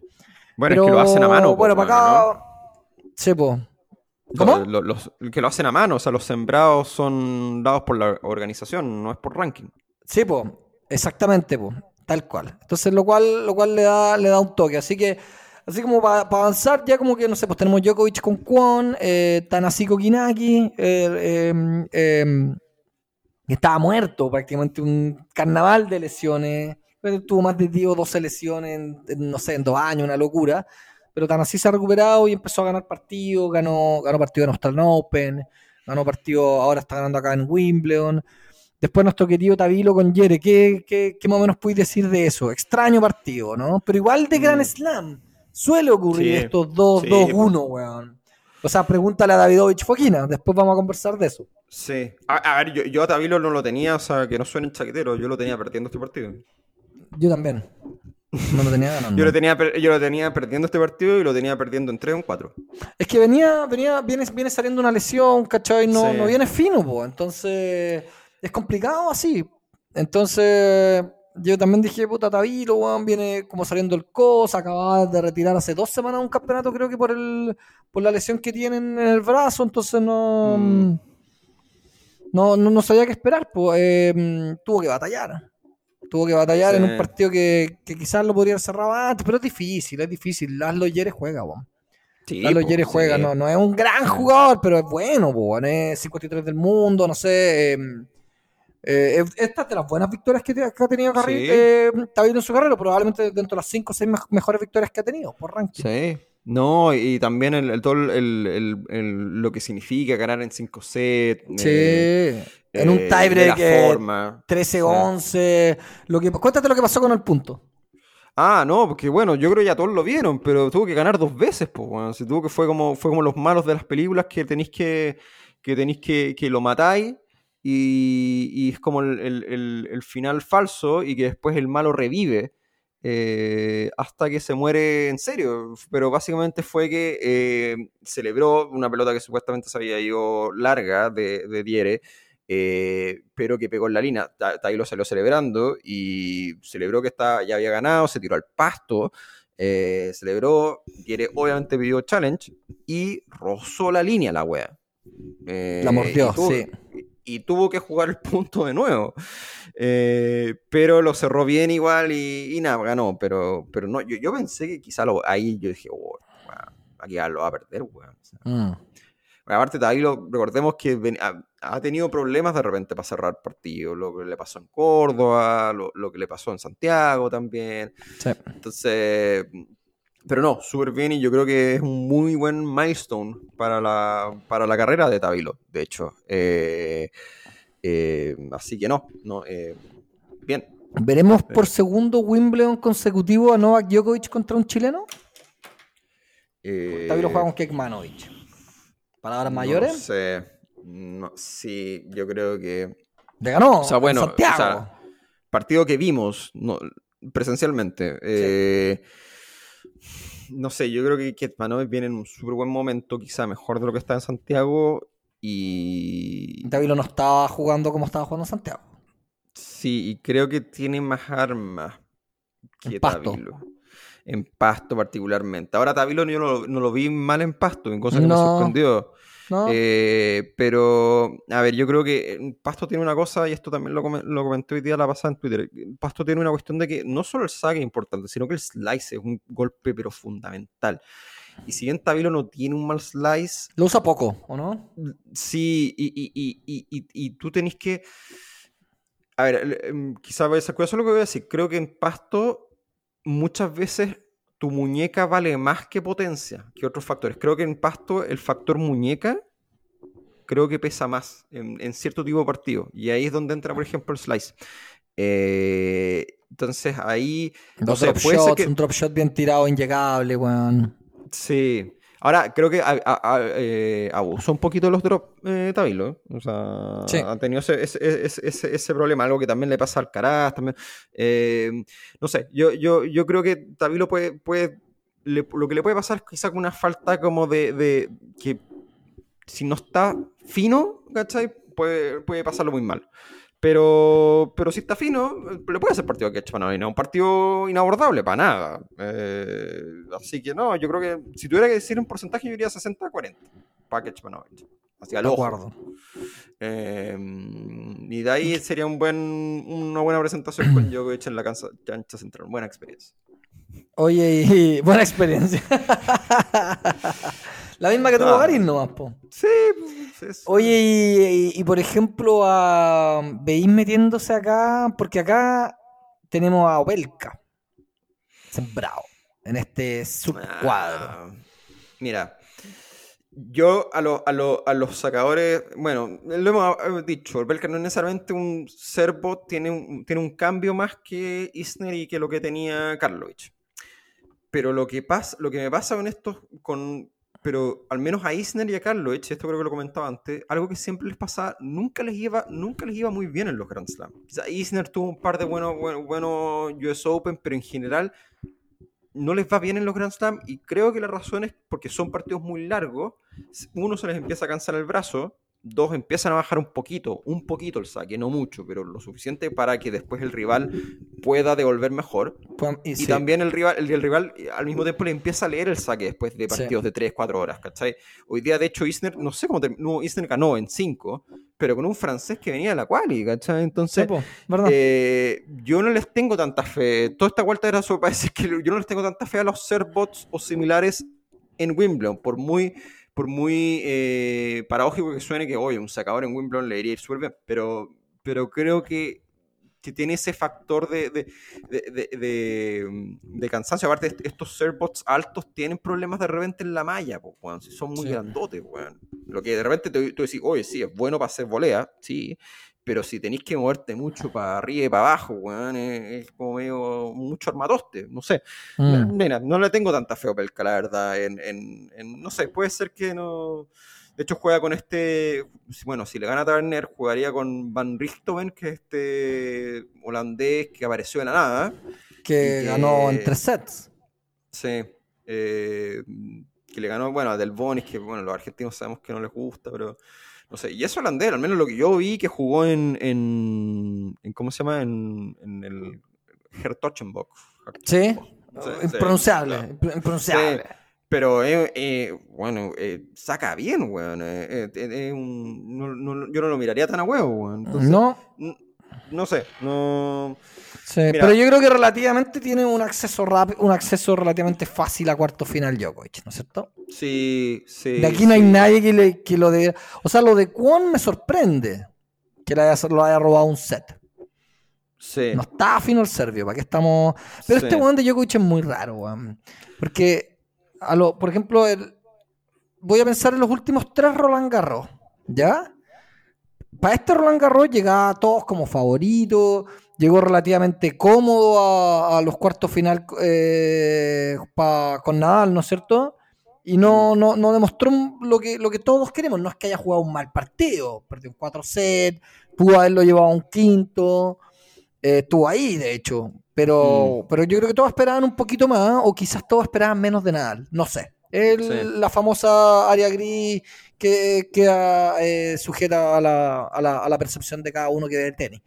bueno es que lo hacen a mano. Bueno, para acá... ¿no? Sí, pues. ¿Cómo? Los, los, que lo hacen a mano, o sea, los sembrados son dados por la organización, no es por ranking. Sí, pues, exactamente, pues, tal cual. Entonces, lo cual, lo cual le da, le da un toque. Así que Así como para avanzar, ya como que, no sé, pues tenemos Djokovic con Kwon, eh, Tanasiko Kinaki, eh, em, em, estaba muerto prácticamente, un carnaval de lesiones. Tuvo más de 10 o 12 lesiones, en, no sé, en dos años, una locura. Pero Tanasi se ha recuperado y empezó a ganar partidos, ganó, ganó partido en Australian Open, ganó partido, ahora está ganando acá en Wimbledon. Después nuestro querido Tabilo con Yere, ¿qué, qué, qué más o menos puedes decir de eso? Extraño partido, ¿no? Pero igual de Gran mm. Slam. Suele ocurrir sí, estos 2-2-1, weón. O sea, pregúntale a Davidovich Foquina, después vamos a conversar de eso. Sí. A, a ver, yo, yo, a Tabilo no lo tenía, o sea, que no suene chaquetero, yo lo tenía perdiendo este partido. Yo también. No lo tenía ganando. yo, lo tenía, yo lo tenía perdiendo este partido y lo tenía perdiendo en 3 o en 4. Es que venía, venía, viene, viene saliendo una lesión, ¿cachai? No, sí. no viene fino, po. Entonces, es complicado así. Entonces, yo también dije, puta, Tabilo, weón, viene como saliendo el COS, acababa de retirar hace dos semanas un campeonato, creo que por el por la lesión que tiene en el brazo, entonces no, mm. no, no, no, sabía qué esperar, pues eh, tuvo que batallar. Tuvo que batallar sí. en un partido que, que, quizás lo podría haber cerrado antes, pero es difícil, es difícil. Laszlo Yeres juega, weón. Sí, Laszlo Yeres juega, sí. no, no es un gran jugador, pero es bueno, weón. Es 53 del mundo, no sé. Eh, eh, esta es de las buenas victorias que, que ha tenido Carril, sí. eh, en su carrera, probablemente dentro de las 5 o 6 mejores victorias que ha tenido por ranking. Sí. No, y también el, el todo el, el, lo que significa ganar en 5 sets. Sí. Eh, en un tiebreak 13-11. Lo que, cuéntate lo que pasó con el punto. Ah, no, porque bueno, yo creo que ya todos lo vieron, pero tuvo que ganar dos veces, pues, bueno, se tuvo que fue como fue como los malos de las películas que tenéis que que tenéis que, que lo matáis y, y es como el, el, el, final falso y que después el malo revive eh, hasta que se muere en serio. Pero básicamente fue que eh, celebró una pelota que supuestamente se había ido larga de, de Diere. Eh, pero que pegó en la línea. lo salió celebrando y celebró que está, ya había ganado, se tiró al pasto, eh, celebró, Diere obviamente pidió challenge y rozó la línea la wea. Eh, la mordió, sí y tuvo que jugar el punto de nuevo. Pero lo cerró bien igual y, y nada, ganó. Pero, pero no, yo, yo pensé que quizá lo, ahí yo dije, oh, aquí lo va a perder, weón. O sea, mm. Aparte, ahí lo, recordemos que ven, ha, ha, tenido problemas de repente para cerrar partidos. Lo que le pasó en Córdoba, lo, lo que le pasó en Santiago también. Sí. Entonces, pero no, súper bien y yo creo que es un muy buen milestone para la, para la carrera de Tabilo, de hecho. Eh, eh, así que no, no eh, bien. ¿Veremos por segundo Wimbledon consecutivo a Novak Djokovic contra un chileno? Tabilo juega con Kekmanovic. ¿Palabras no mayores? No sé. No, sí, yo creo que. ¿Le ganó? O sea, bueno, o sea, partido que vimos no, presencialmente. Sí. Eh, no sé, yo creo que Ketmanovic viene en un súper buen momento, quizá mejor de lo que está en Santiago. Y. Davilo no estaba jugando como estaba jugando en Santiago. Sí, y creo que tiene más armas que pasto. En pasto, particularmente. Ahora, Tavilo yo no, no, lo vi mal en pasto, en cosas que no. me sorprendió. ¿No? Eh, pero, a ver, yo creo que Pasto tiene una cosa, y esto también lo, com lo comenté hoy día la pasada en Twitter. Pasto tiene una cuestión de que no solo el saque es importante, sino que el slice es un golpe, pero fundamental. Y si bien Tabilo no tiene un mal slice. Lo usa poco, ¿o no? Sí, y, y, y, y, tú tenés que. A ver, em, quizás eso es lo que voy a decir. Creo que en Pasto muchas veces tu muñeca vale más que potencia, que otros factores. Creo que en pasto el factor muñeca creo que pesa más en, en cierto tipo de partido. Y ahí es donde entra, por ejemplo, el slice. Eh, entonces ahí. No Dos sé, drop puede ser shots, que- un drop shot bien tirado, inllegable, weón. Sí. Ahora, creo que a- a- a- eh, abusó un poquito de los drops eh, Tabilo. ¿eh? O sea, Sí. ha tenido ese, ese, ese- ese- problema, algo que también le pasa al Caraz. También, eh, no sé, yo, yo, yo creo que Tabilo puede. puede le- lo que le puede pasar es quizá con una falta como de, de que si no está fino, ¿cachai? Puede, puede pasarlo muy mal. Pero, pero si está fino, le puede hacer partido a es un partido inabordable, para nada. Eh, así que no, yo creo que si tuviera que decir un porcentaje, yo iría 60-40 para Ketchmanovich. Así al De ojo. Eh, y de ahí sería un buen, una buena presentación con Djokovic en la cancha, cancha central. Buena experiencia. Oye, y buena experiencia. La misma que tuvo Ah. Garín nomás, po. Sí, pues, es- Oye, y, y- y por ejemplo, a veis metiéndose acá, porque acá tenemos a Opelka sembrado en este subcuadro. Ah, mira, yo a, lo- a, lo- a los sacadores, bueno, lo hemos dicho, el Belka no es necesariamente un servo, tiene un, tiene un cambio más que Isner y que lo que tenía Karlovic. Pero lo que, pasa, lo que me pasa con estos, con, pero al menos a Isner y a Karlovic, esto creo que lo comentaba antes, algo que siempre les pasa, nunca les iba, nunca les iba muy bien en los Grand Slam. Isner tuvo un par de buenos, buenos, buenos US Open, pero en general no les va bien en los Grand Slam y creo que la razón es porque son partidos muy largos. Uno se les empieza a cansar el brazo, dos empiezan a bajar un poquito, un poquito el saque, no mucho, pero lo suficiente para que después el rival pueda devolver mejor. Pues, y Y sí, también el rival, el, el rival eh, al mismo tiempo le empieza a leer el saque después de Sí. partidos de 3, 4 horas, ¿cachai? Hoy día, de hecho, Isner, no sé cómo terminó, Isner ganó en 5, pero con un francés que venía de la quali, ¿cachai? Entonces, eh, yo no les tengo tanta fe. Toda esta vuelta era solo para decir que yo no les tengo tanta fe a los serbots o similares en Wimbledon, por muy, por muy eh, paradójico que suene que, oye, un sacador en Wimbledon le iría ir súper bien, pero, pero creo que, que tiene ese factor de, de, de, de- de- de cansancio. Aparte, est- estos serbots altos tienen problemas de repente en la malla, pues, weón, si son muy Sí. grandotes, weón. Lo que de repente te, tú decís, oye, sí, es bueno para hacer volea, sí, pero si tenéis que moverte mucho para arriba y para abajo, weón, es, es como medio mucho armatoste, no sé. Mm. Mira, no le tengo tanta fe a Opelka, la verdad. En, en- en- no sé, puede ser que no. De hecho, juega con este. Bueno, si le gana a Taverner, jugaría con Van Richthofen, que es este holandés que apareció de la nada. que- ganó en tres sets. Sí. eh, que le ganó, bueno, a Del Bonis, que bueno, los argentinos sabemos que no les gusta, pero. No sé, y es holandés, al menos lo que yo vi que jugó en. en, en ¿Cómo se llama? En, en el Hertogenbock. Sí, impronunciable, impronunciable. Sí, Pero, eh, eh, bueno, eh, saca bien, weón. eh, eh, un- no- no- yo no lo miraría tan a huevo, weón. Entonces, no, no sé, no... sí, pero yo creo que relativamente tiene un acceso rápido, un acceso relativamente fácil a cuarto final Djokovic, ¿no es cierto? Sí, sí. De aquí no hay sí. nadie que, le, que lo de... O sea, lo de Kwon me sorprende que le haya, lo haya robado un set. Sí. No está fino el serbio, ¿para qué estamos...? Pero Sí. este weón de Djokovic es muy raro, weón. Porque, a lo, por ejemplo, el- voy a pensar en los últimos tres Roland Garros, ¿ya? Para este Roland Garros llegaba a todos como favorito, llegó relativamente cómodo a, a los cuartos final eh, pa- con Nadal, ¿no es cierto? Y no, no, no demostró lo que, lo que todos queremos, no es que haya jugado un mal partido, perdió un 4 set, pudo haberlo llevado a un quinto, eh, estuvo ahí, de hecho. Pero, pero yo creo que todos esperaban un poquito más, o quizás todos esperaban menos de Nadal. No sé. El- Sí. La famosa área gris que queda eh, sujeta a la, a, la, a la percepción de cada uno que ve el tenis.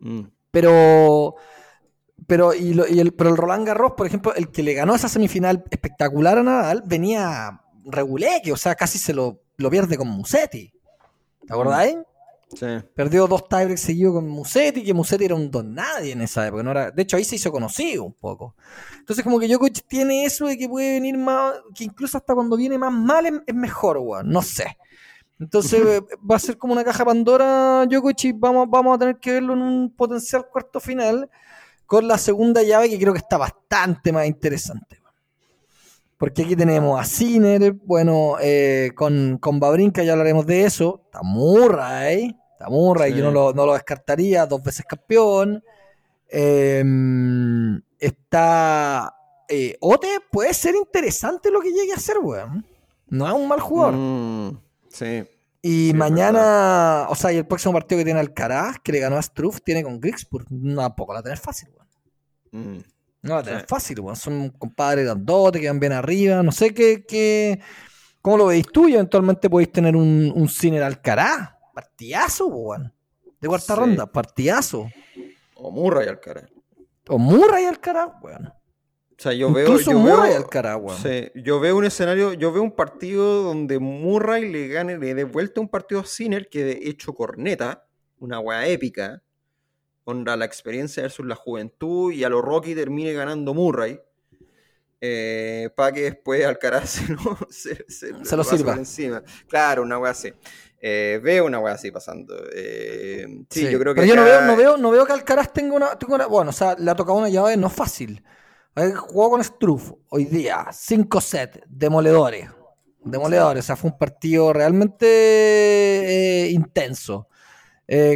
Mm. Pero, pero, y lo- y el, pero el Roland Garros, por ejemplo, el que le ganó esa semifinal espectacular a Nadal, venía reguleque, o sea, casi se lo, lo pierde con Musetti. ¿Te acordáis? Sí. Perdió dos tiebreaks seguidos con Musetti, que Musetti era un don nadie en esa época. No era, de hecho, ahí se hizo conocido un poco. Entonces, como que Djokovic tiene eso de que puede venir más, que incluso hasta cuando viene más mal es, es mejor, weón. No sé. Entonces, eh, va a ser como una caja Pandora Djokovic y vamos, vamos a tener que verlo en un potencial cuarto final con la segunda llave que creo que está bastante más interesante. Porque aquí tenemos a Sinner, bueno, eh, con, con Babrinka ya hablaremos de eso. Está Murray, está Murray, Sí. yo no lo, no lo descartaría, dos veces campeón. Eh, está eh, Ote, puede ser interesante lo que llegue a ser, weón. No es un mal jugador. Mm, sí. Y Sí, mañana, o sea, y el próximo partido que tiene Alcaraz, que le ganó a Struff, tiene con Grigspur. No, tampoco la va a tener fácil, weón. Mm. No la va a tener Sí. fácil, weón. Son compadres grandotes que van bien arriba. No sé qué, qué. ¿Cómo lo veis tú? Y eventualmente podéis tener un, un Sinner Alcaraz. Partidazo, weón. De cuarta Sí. ronda, partidazo. O Murray Alcaraz. O Murray Alcaraz, weón. O sea, yo veo. Incluso yo Murray veo, Alcaraz, weón. sí, yo veo un escenario, yo veo un partido donde Murray le gane, le dé vuelta un partido a Sinner que de hecho corneta, una weá épica, contra la experiencia versus la juventud y a lo Rocky termine ganando Murray. para que después Alcaraz se, lo- se, se- Se lo sirva. encima. Claro, una weá así. Eh, veo una weá así pasando. Eh, sí, yo creo que. Pero yo no acá- veo, no, veo, no veo que Alcaraz tenga una, tenga una- Bueno, o sea, le ha tocado una llave no fácil. Jugado con Struff hoy día, 5 sets, demoledores. Demoledores, o sea, fue un partido realmente eh, intenso.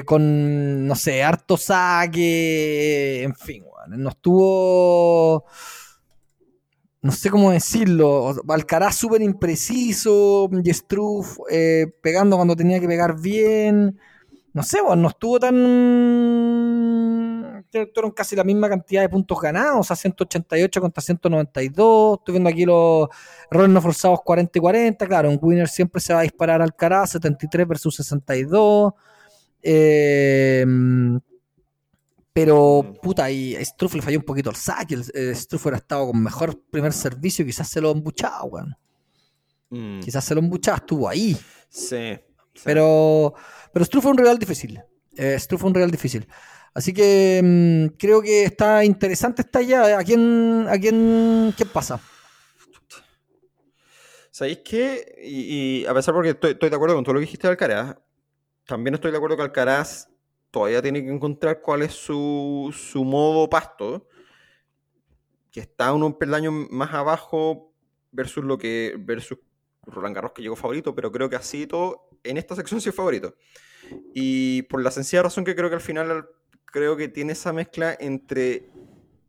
Con, no sé, harto saque, en fin, weón, no estuvo. No sé cómo decirlo. Alcaraz súper impreciso. Struff eh, pegando cuando tenía que pegar bien. No sé, no estuvo tan. Tuvieron casi la misma cantidad de puntos ganados, sea, 188 contra 192. Estoy viendo aquí los errores no forzados 40 y 40. Claro, un winner siempre se va a disparar al Alcaraz, 73 versus 62. Eh, pero, Mm. puta, y Struff le falló un poquito el saque. El, eh, Struff hubiera estado con mejor primer servicio, quizás se lo embuchaba, weón. Mm, Quizás se lo embuchaba, estuvo ahí. sí, sí. Pero, pero Struff fue un rival difícil. Eh, Struff fue un rival difícil. Así que mm, creo que está interesante esta ya. ¿A quién, a quién, qué pasa? ¿Sabéis qué? Y, y a pesar porque estoy, estoy de acuerdo con todo lo que dijiste de Alcaraz, también estoy de acuerdo que Alcaraz todavía tiene que encontrar cuál es su, su modo pasto, que está un peldaño más abajo versus lo que versus Roland Garros que llegó favorito, pero creo que así todo en esta sección sí es favorito. Y por la sencilla razón que creo que al final al- creo que tiene esa mezcla entre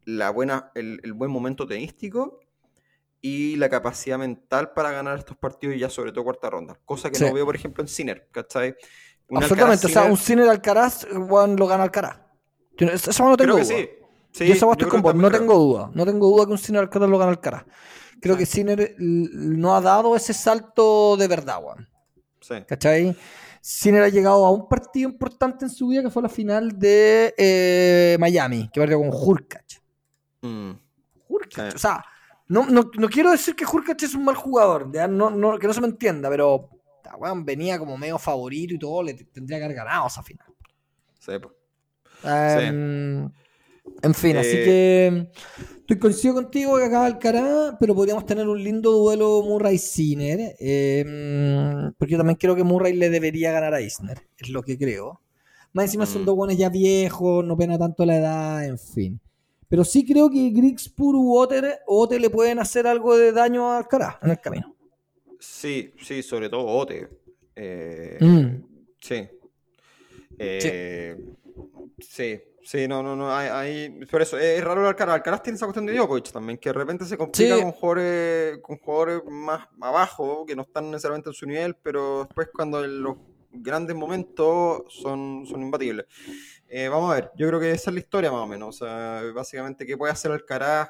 la buena, el, el buen momento tenístico y la capacidad mental para ganar estos partidos y ya sobre todo cuarta ronda. Cosa que Sí. no veo, por ejemplo, en Sinner, ¿cachai? Un Absolutamente. O sea, un Sinner Alcaraz, weón, lo gana Alcaraz. Yo- Eso eso no tengo creo que duda. sí. Sí, Yo esa yo estoy con vos, no creo. tengo duda. No tengo duda que un Sinner Alcaraz lo gana Alcaraz. Creo que Sinner l- no ha dado ese salto de verdad, weón. Sí. ¿Cachai? Sinner ha llegado a un partido importante en su vida que fue la final de eh, Miami, que perdió con Hurkacz. Mm, Hurkacz, Sí. O sea, no, no, no quiero decir que Hurkacz es un mal jugador, no- que no se me entienda, pero weón, venía como medio favorito y todo, le tendría que haber ganado esa final. sí, po. Em, En fin, así Eh, que estoy coincido contigo que acaba Alcaraz, pero podríamos tener un lindo duelo Murray-Sinner, em, porque yo también creo que Murray le debería ganar a Isner, es lo que creo. Más encima son Mm. dos buenos ya viejos, no pena tanto la edad, en fin. Pero sí creo que Grigspur u Otter, Otter le pueden hacer algo de daño a Alcaraz en el camino. Sí, sí, sobre todo Ote. Eh, Mm. Sí. Eh, sí. Sí, no, no, no, hay, hay- por eso es raro el Alcaraz. Alcaraz tiene esa cuestión de Djokovic también, que de repente se complica Sí. con jugadores, con jugadores más abajo, que no están necesariamente en su nivel, pero después cuando en los grandes momentos son, son imbatibles. Eh, vamos a ver, yo creo que esa es la historia más o menos, o sea, básicamente qué puede hacer Alcaraz,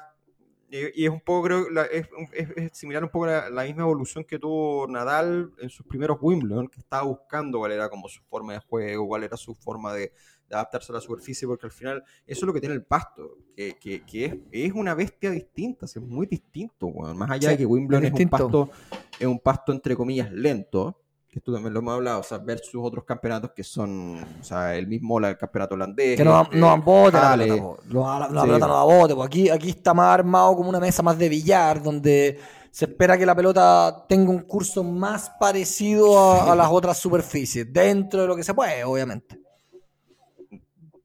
y, y es un poco, creo, la- es, es- es similar un poco la, la misma evolución que tuvo Nadal en sus primeros Wimbledon, que estaba buscando cuál era como su forma de juego, cuál era su forma de, de adaptarse a la superficie, porque al final eso es lo que tiene el pasto, que, que- que es, es una bestia distinta, es muy distinto, más allá Sí, de que Wimbledon es es un pasto, es un pasto entre comillas lento, que esto también lo hemos hablado, o sea, versus otros campeonatos que son, o sea, el mismo el campeonato holandés, Que no, el- no dan bote la la, la Sí. pelota no da bote, po. Aquí, aquí está más armado como una mesa más de billar, donde se espera que la pelota tenga un curso más parecido a, a las otras superficies, dentro de lo que se puede, obviamente.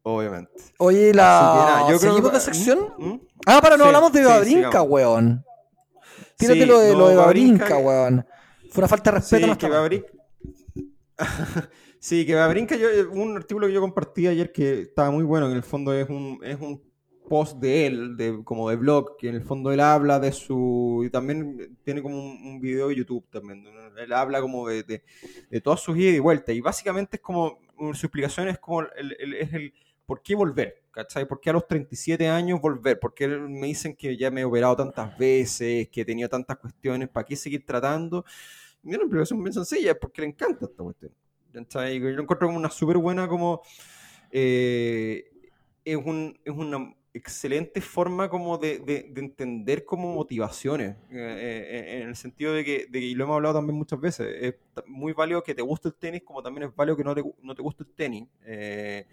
obviamente. Oye, la que ¿seguimos que- de sección? ¿Mm? ¿Mm? Ah, para no Sí, hablamos de sigamos. weón. Tírate lo de, lo de Babrinka, weón. Fue una falta de respeto Sí, nuestra que sí, que Babrinka, yo, un artículo que yo compartí ayer que estaba muy bueno, que en el fondo es un, es un post de él, de, como de blog, que en el fondo él habla de su... y también tiene como un, un video de YouTube también, ¿no? él habla como de, de, de todas sus idas y vueltas, y básicamente es como, su explicación es como, el, el- es el por qué volver, ¿cachai? ¿Por qué a los 37 años volver? ¿Por qué me dicen que ya me he operado tantas veces, que he tenido tantas cuestiones, ¿para qué seguir tratando? Mira, una explicación bien sencilla, es porque le encanta esta cuestión. ¿cachai? Yo lo encuentro como una súper buena, como. eh, es, un- es una excelente forma como de, de- de entender como motivaciones, eh, eh, en el sentido de que, de que- y lo hemos hablado también muchas veces, es muy válido que te guste el tenis, como también es válido que no te, no te guste el tenis. Eh,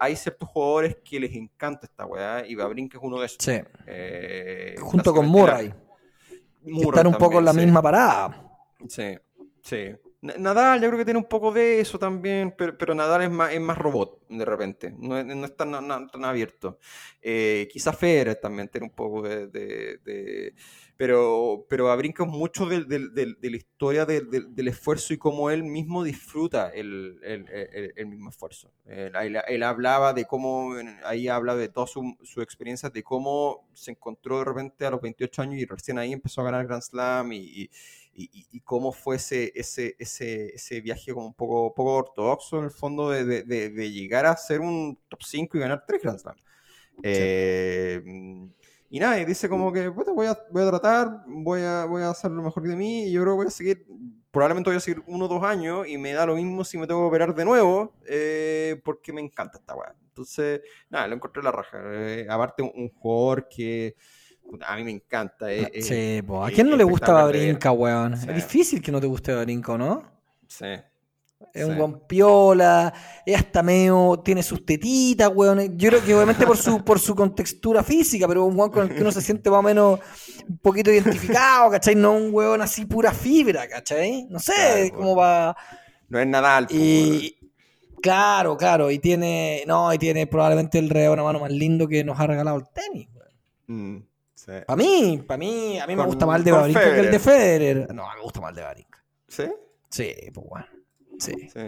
hay ciertos jugadores que les encanta esta weá, y Babrinka es uno de esos. Sí. Junto con Murray. la- Murray están un poco en la sí. misma parada. Sí, sí. Na- Nadal yo creo que tiene un poco de eso también, pero, pero Nadal es más, es más robot de repente, no no es tan, tan abierto. Eh, quizá Federer también tiene un poco de... de- de- pero, pero abrinca mucho del- de la historia del, esfuerzo y cómo él mismo disfruta el, el- el- el mismo esfuerzo. Él, él- hablaba de cómo, ahí habla de todas sus su experiencias, de cómo se encontró de repente a los 28 años y recién ahí empezó a ganar Grand Slam y, y- y, y- y cómo fue ese, ese, ese, ese viaje como un poco, poco ortodoxo en el fondo de, de- de- de llegar a ser un top 5 y ganar tres Grand Slam. Eh, y nada, y dice como que "Puta, voy, a, voy a tratar, voy a, voy a hacer lo mejor de mí y yo creo que voy a seguir, probablemente voy a seguir uno o dos años y me da lo mismo si me tengo que operar de nuevo eh, porque me encanta esta weá. Entonces, nada, lo encontré la raja. Eh, aparte, un, un jugador que a mí me encanta. eh, eh, Sí, po. ¿A quién no le gusta. Babrinka, weón? Sí. Es difícil que no te guste Babrinka, ¿o ¿no? Sí. Es un buen piola, es hasta medio, tiene sus tetitas, weón. Yo creo que obviamente por su, por su contextura física, pero un weón con el que uno se siente más o menos un poquito identificado, ¿cachai? No un weón así pura fibra, ¿cachai? No sé, Claro, cómo va. No es Nadal. Y claro, claro, y tiene, no, y tiene probablemente el de una mano más lindo que nos ha regalado el tenis, weón. Mm, sí. Para mí, para mí, a mí me gusta más el de con Babrinka que el de Federer. No, me gusta más el de Babrinka. ¿Sí? Sí, pues weón. Sí. Sí.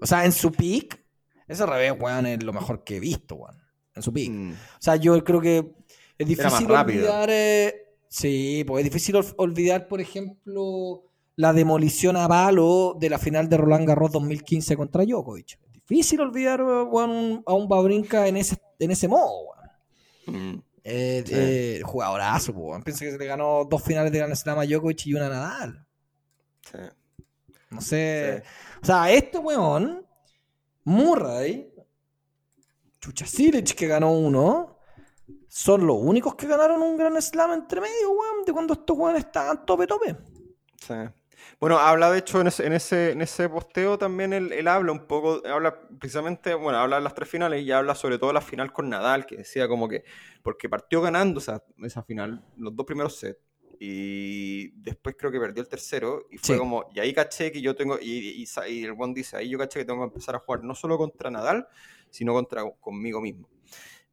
O sea, en su peak, ese revés, weón, es lo mejor que he visto, weón. En su peak. Mm, O sea, yo creo que es difícil olvidar. eh, sí, pues es difícil ol- olvidar, por ejemplo, la demolición a palo de la final de Roland Garros 2015 contra Djokovic. Es difícil olvidar weón, a un Babrinka en ese, en ese modo, weón. mm. Eh, Sí. eh, jugadorazo, weón. Piensa que se le ganó dos finales de Grand Slam a Djokovic y una a Nadal. Sí. No sé. Sí. O sea, este weón, Murray, Chucha Silic que ganó uno, son los únicos que ganaron un gran slam entre medio, weón, de cuando estos weones estaban tope tope. Sí. Bueno, habla de hecho en ese, en ese, en ese posteo también él, él habla un poco, habla precisamente, bueno, habla de las tres finales y habla sobre todo la final con Nadal, que decía como que, porque partió ganando esa, esa final, los dos primeros sets, y después creo que perdió el tercero, y fue Sí. como, y ahí caché que yo tengo, y, y, y el one dice, ahí yo caché que tengo que empezar a jugar no solo contra Nadal, sino contra conmigo mismo.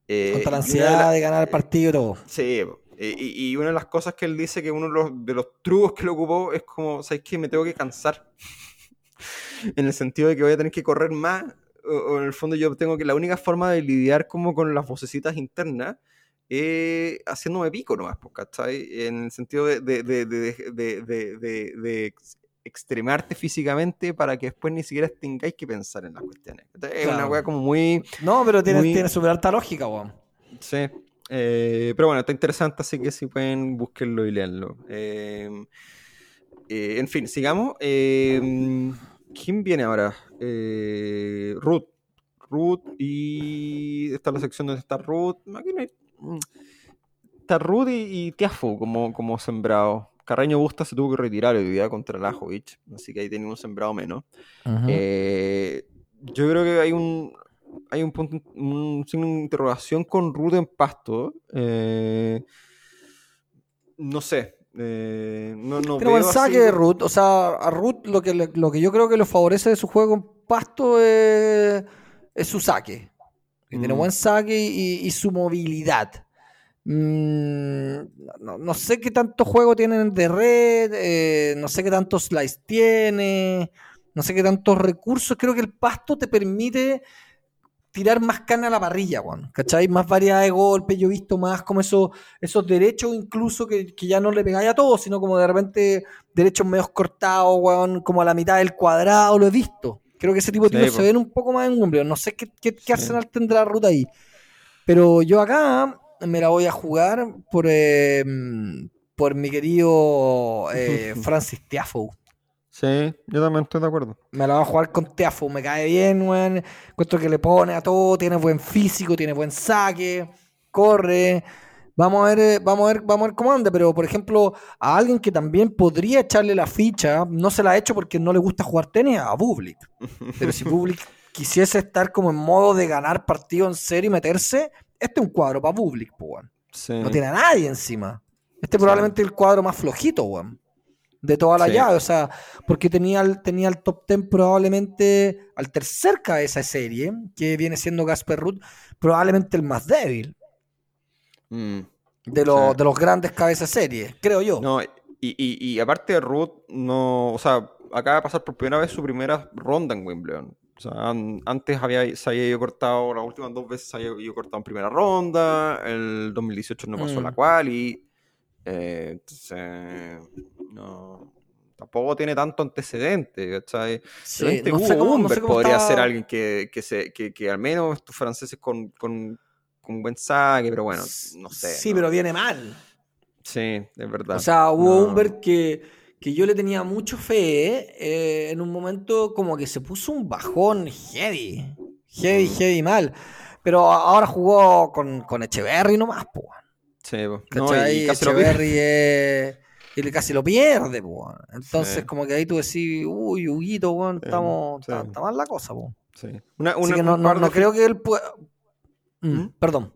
Eh, Contra la de ansiedad de ganar el partido y todo. Sí. Eh, y, y una de las cosas que él dice que uno de los, de los trucos que le ocupó es como, ¿sabes qué? Me tengo que cansar. en el sentido de que voy a tener que correr más. O, o en el fondo yo tengo que, la única forma de lidiar como con las vocecitas internas es haciéndome pico nomás, pues, ¿cachai? En el sentido de, de, de, de, de, de- de- de ex- extremarte físicamente para que después ni siquiera tengáis que pensar en las cuestiones. Es una Claro. wea como muy... No, pero tiene, Muy- tiene súper alta lógica, weón. Sí, eh, pero bueno, está interesante, así que si pueden, búsquenlo y leanlo. Eh, eh, en fin, sigamos. Eh, ¿Quién viene ahora? Eh, Ruth. Ruth y está la sección donde está Ruth. Aquí no hay- Está Ruth y, y Tiafo como, como sembrado. Carreño Busta se tuvo que retirar hoy día contra Lajovic, así que ahí tenía un sembrado menos. Eh, yo creo que hay un hay un punto, un signo de interrogación con Ruth en pasto. eh, no sé. eh, no, no Tiene buen veo saque así- de Ruth. O sea, a Ruth lo que, lo que yo creo que lo favorece de su juego en pasto es, es su saque. Que Tiene Mm. buen saque y, y su movilidad. Mm, no, no sé qué tanto juego tienen de red, eh, no sé qué tantos slice tiene, no sé qué tantos recursos. Creo que el pasto te permite tirar más carne a la parrilla, weón. ¿Cachai? Más variedad de golpes. Yo he visto más como esos, esos derechos, incluso que, que ya no le pegáis a todos, sino como de repente derechos medios cortados, weón, como a la mitad del cuadrado, lo he visto. Creo que ese tipo de Sí, tiros po. se ven un poco más en Wimbledon. No sé qué, qué, qué Sí. Arsenal tendrá ruta ahí. Pero yo acá me la voy a jugar por, eh, por mi querido eh, Francis Tiafoe. Sí, yo también estoy de acuerdo. Me la voy a jugar con Tiafoe. Me cae bien, weón. Encuentro que le pone a todo. Tiene buen físico, tiene buen saque. Corre. Vamos a ver, eh, vamos a ver, vamos a ver cómo anda. Pero, por ejemplo, a alguien que también podría echarle la ficha, no se la ha hecho porque no le gusta jugar tenis, a Bublik. Pero si Bublik quisiese estar como en modo de ganar partido en serio y meterse, este es un cuadro para Bublik, weón. Sí. No tiene a nadie encima. Este probablemente es el cuadro más flojito, weón. De toda la Sí. llave, o sea, porque tenía el, tenía el top 10 probablemente al tercer cabeza de serie, que viene siendo Gasper Ruth, probablemente el más débil Mm. de, Sí. de los grandes cabezas de serie, creo yo. No, y, y, y aparte de Ruth, no, o sea, acaba de pasar por primera vez su primera ronda en Wimbledon. O sea, an- antes había, se había ido cortado, las últimas dos veces se había ido cortado en primera ronda, el 2018 no pasó Mm. la cual y eh, entonces no, tampoco tiene tanto antecedente, ¿cachai? Sí, Realmente no sé cómo- no sé cómo podría está- ser alguien que, que, se, que, que al menos estos franceses con, con, con buen saque, pero bueno, no sé. Sí, ¿no? pero viene mal. Sí, es verdad. O sea, hubo. Humbert que, que yo le tenía mucho fe, eh, en un momento como que se puso un bajón heavy, heavy, Mm. heavy mal. Pero ahora jugó con, con Echeverry nomás, po. Sí, po. No, y. Echeverry es- casi lo pierde. Entonces, Sí. como que ahí tú decís, uy, Huguito, weón, estamos, sí. está, está mal la cosa, po. Sí. Una, Así una- que no, un no, par no de creo que él pueda. Mm, ¿Mm? Perdón.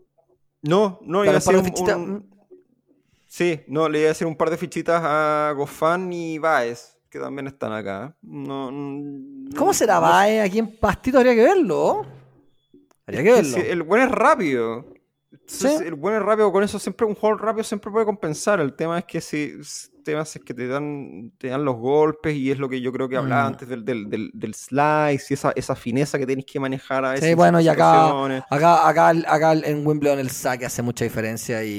No, no, iba a de un, un- Sí, no, le iba a decir un par de fichitas a Gofán y Baez, que también están acá. No, no- ¿Cómo será no- Bae aquí en Pastito? Habría que verlo. Habría que verlo. el buen es rápido. Sí. El buen es rápido, con eso siempre un jugador rápido siempre puede compensar. El tema es que si el tema es que te dan, te dan los golpes y es lo que yo creo que hablaba Mm. antes del, del, del, del slice y esa, esa fineza que tenéis que manejar a veces. Sí, en bueno, y acá, acá, acá, acá en Wimbledon el saque hace mucha diferencia y,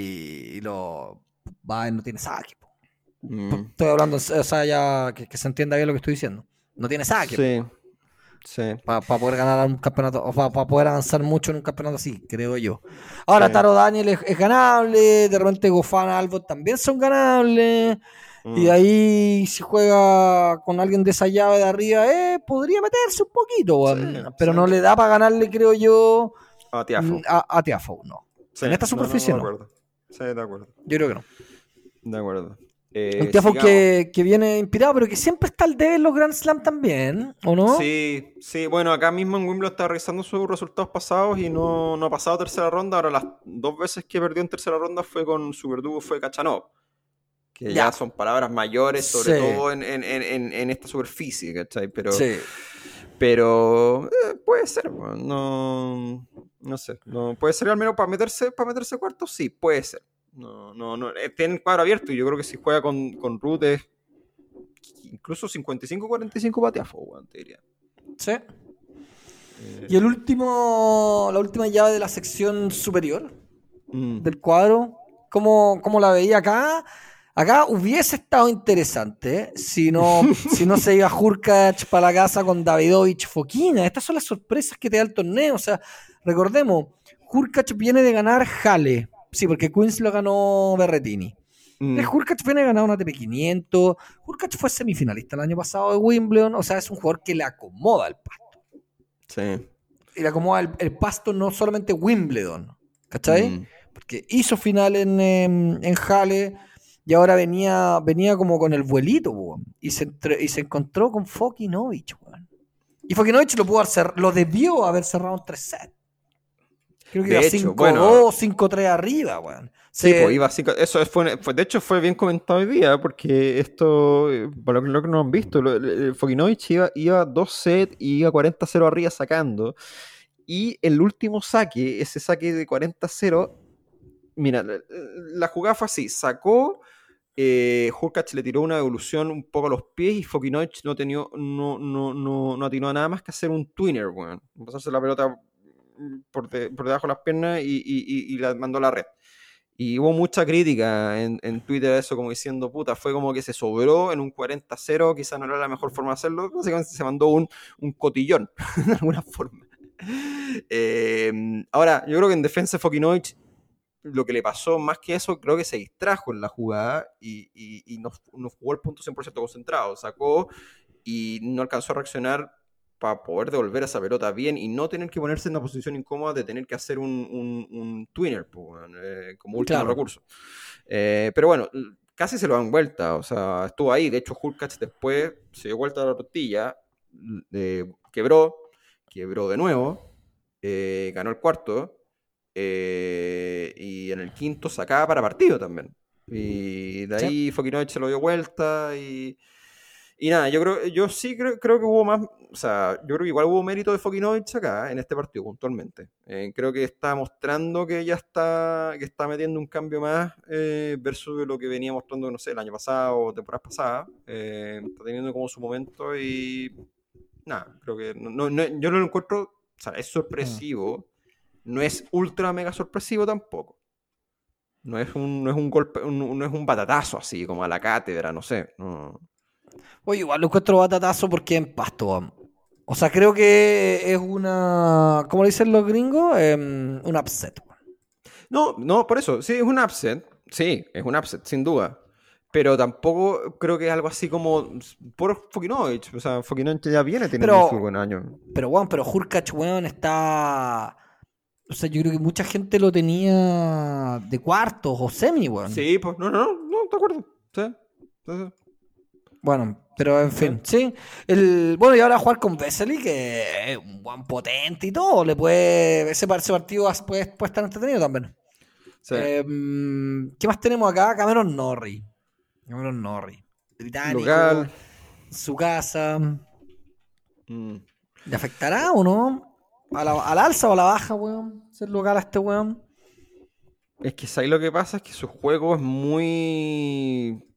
y lo Bae no tiene saque. Mm. Estoy hablando, o sea, ya que, que se entienda bien lo que estoy diciendo. No tiene saque. Sí, sí. Para poder ganar un campeonato, o para poder avanzar mucho en un campeonato así, creo yo. Ahora Sí. Taro Daniel es, es ganable, de repente Gofan Albot también son ganables, y Mm. de ahí si juega con alguien de esa llave de arriba, eh, podría meterse un poquito. Sí, pero no le da para ganarle, creo yo, A Tiafo. a, a Tiafoe, no. En esta no, superficie no. no. De acuerdo. Sí, de acuerdo. Yo creo que no. De acuerdo. Eh, Un Tiafoe sigamos. que, que viene inspirado, pero que siempre está al debe en los Grand Slam también, ¿o no? Sí, sí, bueno, acá mismo en Wimbledon está revisando sus resultados pasados y no, no ha pasado tercera ronda. Ahora las dos veces que perdió en tercera ronda fue con su verdugo, fue Kachanov. Que ya, Ya. son palabras mayores, sobre Sí. todo en, en- en- en- en esta superficie, ¿cachai? Pero, Sí. pero eh, puede ser, no, no sé. No, puede ser al menos para meterse, para meterse cuarto, sí, puede ser. No, no, no, eh, tiene el cuadro abierto y yo creo que si juega con, con Ruth es incluso 55-45 para Tiafoe, weón, te diría. Sí. Eh, Y el último, la última llave de la sección superior mm, del cuadro, ¿cómo, cómo la veía acá? Acá hubiese estado interesante ¿eh? si no, si no se iba Hurkacz para la casa con Davidovich Fokina. Estas son las sorpresas que te da el torneo. O sea, recordemos, Hurkacz viene de ganar Jale. Sí, porque Queens lo ganó Berretini. mm, El Hurkacz viene a ganar una TP500. Hurkacz fue semifinalista el año pasado de Wimbledon. O sea, es un jugador que le acomoda el pasto. sí. Y le acomoda el, el pasto no solamente Wimbledon. ¿Cachai? Mm, Porque hizo final en, em, en Halle y ahora venía, venía como con el vuelito, weón. Y se, entre- y se encontró con Fokinovich, weón. Y Fokinovich lo pudo hacer, lo debió haber cerrado en 3 sets. Creo que De iba hecho, 5-2, bueno. 5-3 arriba, weón. Sí, Se- pues iba así. Eso fue, fue- de hecho, fue bien comentado hoy día, porque esto, eh, para lo que, lo que no han visto, Fokinovich iba, iba 2 sets y iba 40-0 arriba sacando. Y el último saque, ese saque de 40-0, mira, la, la jugada fue así, sacó, eh, Hurkacz le tiró una evolución un poco a los pies y Fokinoich no, tenía, no, no, no, no atinó a nada más que hacer un twinner, weón. Pasarse la pelota por, de- por debajo de las piernas y, y- y- y la mandó a la red. Y hubo mucha crítica en, en Twitter a eso, como diciendo, puta, fue como que se sobró en un 40-0, quizá no era la mejor forma de hacerlo. Básicamente se mandó un, un cotillón, de alguna forma. Eh, ahora, yo creo que en defensa de Fokinoich, lo que le pasó más que eso, creo que se distrajo en la jugada y, y- y no, no jugó el punto 100% concentrado. Sacó y no alcanzó a reaccionar para poder devolver esa pelota bien y no tener que ponerse en una posición incómoda de tener que hacer un, un, un twinner eh, como último Claro. recurso. Eh, pero bueno, casi se lo dan vuelta, o sea, estuvo ahí. De hecho, Hulkach después se dio vuelta a la tortilla, eh, quebró, quebró de nuevo, eh, ganó el cuarto eh, y en el quinto sacaba para partido también. Y de Sí. ahí Fokinovich se lo dio vuelta y, y nada, yo creo, yo sí creo, creo que hubo más, o sea, yo creo que igual hubo mérito de Fokinovich acá en este partido puntualmente. Eh, creo que está mostrando que ya está, que está metiendo un cambio más eh, versus lo que venía mostrando, no sé, el año pasado o temporadas pasadas. Eh, está teniendo como su momento y nada, creo que no, no- yo no lo encuentro, o sea, es sorpresivo, no es ultra mega sorpresivo tampoco. No es un, no es un golpe, un- no es un batatazo así, como a la cátedra, no sé. no. Oye, igual lo encuentro batatazo porque en pasto. weón. O sea, creo que es una. ¿Cómo le dicen los gringos? Em, un upset. No, no, por eso, sí, es un upset. Sí, es un upset, sin duda. Pero tampoco creo que es algo así como por Fokinovich. O sea, Fokinovich ya viene teniendo su buen año. Pero, weón, pero Hurkacz, weón, está. O sea, yo creo que mucha gente lo tenía de cuartos o semi, weón. Sí, pues, no, no, no, no, de acuerdo. Sí, sí, sí. Bueno, pero en fin, sí. El, bueno, y ahora jugar con Vesely, que es un buen potente y todo. Le puede. Ese, ese partido puede, puede estar entretenido también. Sí. Em, ¿Qué más tenemos acá? Cameron Norrie. Cameron Norrie. Británico. Local. Su casa. Mm. ¿Le afectará o no? ¿A la, al alza o a la baja, weón? Ser local a este weón. Es que ahí lo que pasa es que su juego es muy.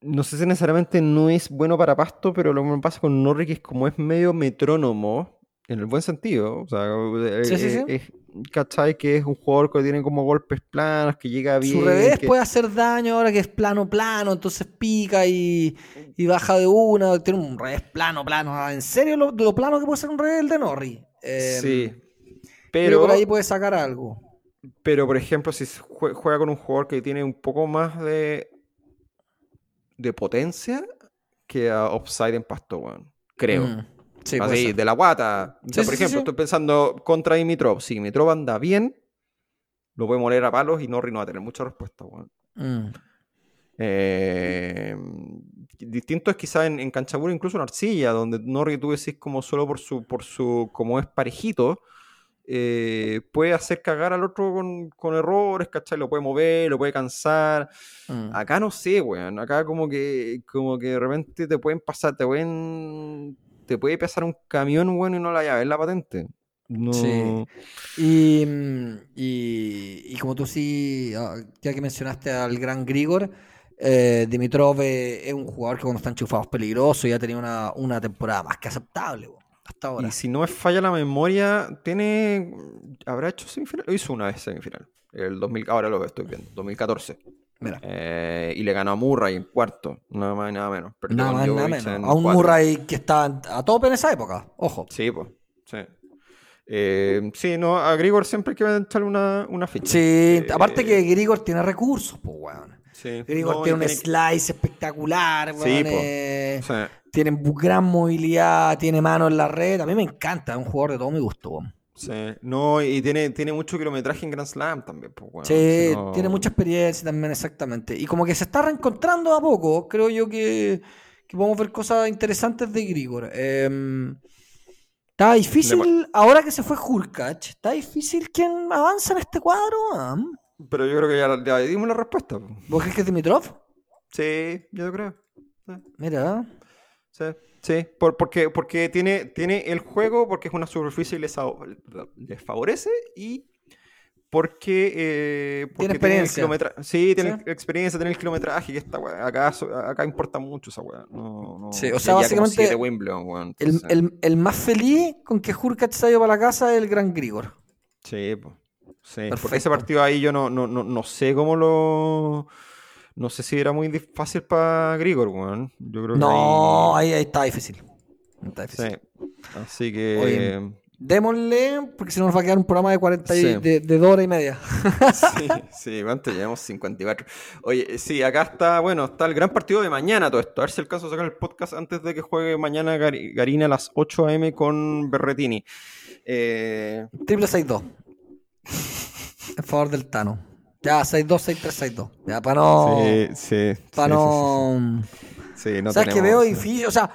No sé si necesariamente no es bueno para pasto, pero lo que me pasa con Norri que es como es medio metrónomo, en el buen sentido. O sea, eh, Sí, sí, sí. eh, es- ¿cachai? Que es un jugador que tiene como golpes planos, que llega bien. Su revés que- puede hacer daño ahora que es plano, plano, entonces pica y, y baja de una. Tiene un revés plano, plano. Ah, ¿En serio lo, lo plano que puede ser un revés el de Norri? Eh, Sí. creo que Pero, por ahí puede sacar algo. pero, por ejemplo, si juega con un jugador que tiene un poco más de, de potencia que a Offside en pasto, weón. Creo. Mm, Sí, Así, de la guata. O sea, Sí, por sí, ejemplo, estoy pensando contra Dimitrov. Si Dimitrov anda bien, lo puede moler a palos y Norri no va a tener mucha respuesta, weón. Mm. Eh, distinto es quizá en, en incluso en Arcilla, donde Norri tú decís como solo por su, por su, como es parejito, eh, puede hacer cagar al otro con, con errores, ¿cachai? Lo puede mover, lo puede cansar. Mm. Acá no sé, weón. Acá como que, como que de repente te pueden pasar, te pueden, te puede pasar un camión, weón, y no la llave, es la patente. No. Sí. Y, mm, y, y como tú sí, ah, ya que mencionaste al gran Grigor, eh, Dimitrov eh, es un jugador que cuando está enchufado es peligroso y ha tenido una, una temporada más que aceptable hasta ahora. Y si no me falla la memoria, tiene. ¿Habrá hecho semifinal? Lo hizo una vez semifinal. El 2000, ahora lo estoy viendo, 2014. Mira, Eh, y le ganó a Murray en cuarto, nada más y nada menos. Nada más, nada menos. en A un cuatro. Murray que estaba a tope en esa época, ojo. Sí, pues. Sí. Eh, sí, no, a Grigor siempre hay que echarle una, una ficha. Sí, Eh, aparte que Grigor tiene recursos, pues, weón. Sí, Grigor no, tiene un slice espectacular, Sí, eh, Sí. tiene gran movilidad, tiene mano en la red. A mí me encanta, es un jugador de todo mi gusto, weón. Sí, no, y tiene, tiene mucho kilometraje en Grand Slam también. Pues, bueno, Sí, tiene mucha experiencia también, exactamente. Y como que se está reencontrando a poco, creo yo que, que podemos ver cosas interesantes de Grigor. Eh, está difícil, ahora que se fue Hurkacz, está difícil quién avanza en este cuadro. Pero yo creo que ya, ya dimos la respuesta. ¿Vos crees que es Dimitrov? Sí, yo creo. Sí, Mira, sí. Sí, por- porque, porque tiene, tiene el juego, porque es una superficie y les, les favorece y porque, eh, porque Tiene el experiencia. kilometra- Sí, tiene Sí. experiencia, tiene el kilometraje, que esta weá, acá, acá importa mucho esa weá. No, no, Sí, o sea, básicamente, Wimbledon, El, entonces- el- el más feliz con que Hurkacz se ha ido para la casa es el gran Grigor. Sí, po. Sí. Porque Perfecto. ese partido ahí yo no, no, no, no sé cómo lo. No sé si era muy fácil para Grigor, weón. Yo creo que No, ahí- ahí, ahí está difícil. Está difícil. Sí. Así que. Oye, Démosle, porque si no nos va a quedar un programa de 40 y- Sí. de, de dos horas y media. Sí, sí, ¿cuánto llevamos? 54. Oye, sí, acá está, bueno, está el gran partido de mañana todo esto. A ver si alcanzo a sacar el podcast antes de que juegue mañana Gari- Garina a las 8 am con Berretini. Eh, Triple 6-2. En favor del Tano. Ya, 6-2, 6-3, 6-2. Ya, para no. Sí, sí. Para sí, no. sí, sí. No ¿Sabes que tenemos- veo difícil? O sea,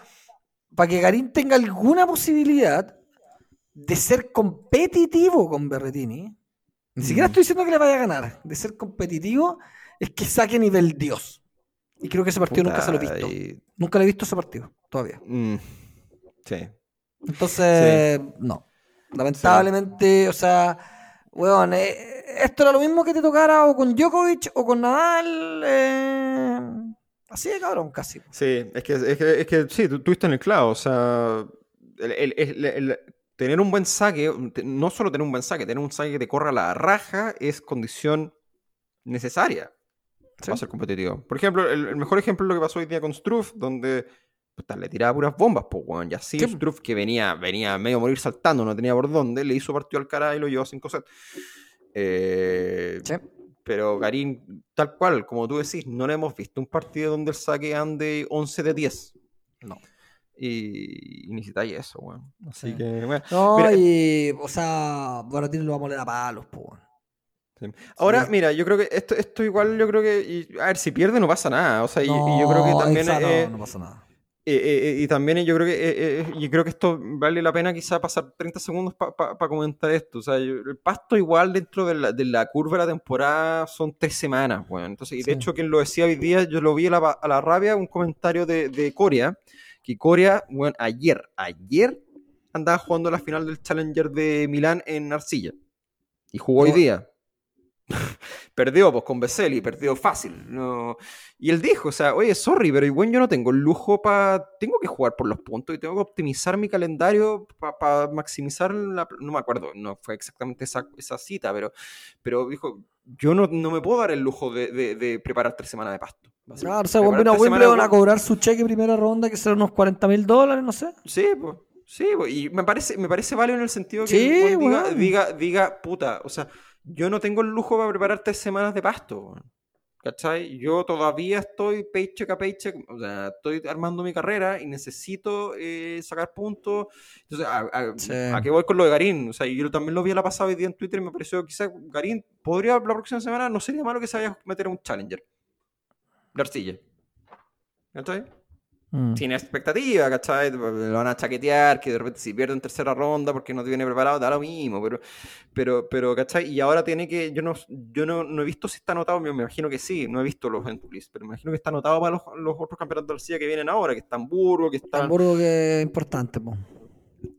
para que Garín tenga alguna posibilidad de ser competitivo con Berretini, ni siquiera Mm. estoy diciendo que le vaya a ganar, de ser competitivo, es que saque nivel Dios. Y creo que ese partido nunca se lo he visto. Y- Nunca le he visto ese partido, todavía. Mm, sí. Entonces, no. Lamentablemente, o sea, weón, eh, esto era lo mismo que te tocara o con Djokovic o con Nadal. eh, así de cabrón, casi. Sí, es que, es que, es que sí, tú estuviste en el clavo. O sea, el- el- el- el- tener un buen saque, no solo tener un buen saque, tener un saque que te corra la raja es condición necesaria Sí. para ser competitivo. Por ejemplo, el, el mejor ejemplo es lo que pasó hoy día con Struff, donde puta, le tiraba puras bombas, pues, weón. Y así Sí. Struff, que venía, venía medio a morir saltando, no tenía por dónde, le hizo partido al cara y lo llevó a 5 sets. Eh, Sí. pero Garín, tal cual, como tú decís, no le hemos visto un partido donde el saque ande 11 de 10. No. Y, y necesitáis eso, weón. Así Sí. que, bueno. No, Mira, y, o sea, Boratín lo va a moler a palos, po, weón. Sí. Ahora, Sí. mira, yo creo que esto, esto igual, yo creo que, y- a ver, si pierde no pasa nada, o sea, y, yo creo que también, exacto, eh, no, no pasa nada. Eh, eh, eh, y también yo creo que, eh, yo creo que esto vale la pena quizá pasar 30 segundos para comentar esto, o sea, yo- el pasto igual dentro de la, de la curva de la temporada son tres semanas, bueno, entonces, y de Sí. hecho quien lo decía hoy día, yo lo vi a la, a la rabia, un comentario de, de Corea, que Corea, bueno, ayer, ayer andaba jugando la final del Challenger de Milán en Arcilla, y jugó hoy día. perdió pues con Veseli, perdió fácil. No. Y él dijo, o sea, oye, sorry, pero igual yo no tengo el lujo para... Tengo que jugar por los puntos y tengo que optimizar mi calendario para maximizar la... No me acuerdo, no fue exactamente esa, esa cita, pero, pero dijo, yo no, no me puedo dar el lujo de, de- de preparar tres semanas de pasto. Claro, o sea, a Wimbledon a cobrar su cheque primera ronda, que serán unos 40 mil dólares, no sé. Sí, pues. Sí, y me parece, me parece válido en el sentido que Sí, diga, diga, diga, puta, o sea, yo no tengo el lujo para preparar tres semanas de pasto. ¿cachai? Yo todavía estoy paycheck a paycheck, o sea, estoy armando mi carrera y necesito eh, sacar puntos. Entonces, ¿a, a- Sí. a qué voy con lo de Garín? O sea, yo también lo vi la pasada hoy día en Twitter y me pareció quizás Garín podría la próxima semana, no sería malo que se vaya a meter a un Challenger. De arcilla. ¿Cachai? Mm. sin expectativa, ¿cachai? Lo van a chaquetear, que de repente si pierde en tercera ronda porque no te viene preparado, da lo mismo, pero, pero, pero, ¿cachai? Y ahora tiene que, yo no, yo no, no he visto si está anotado, me imagino que sí, no he visto los entries, pero me imagino que está anotado para los, los otros campeonatos de Arcilla que vienen ahora, que está Hamburgo, que está... Hamburgo que es importante, po.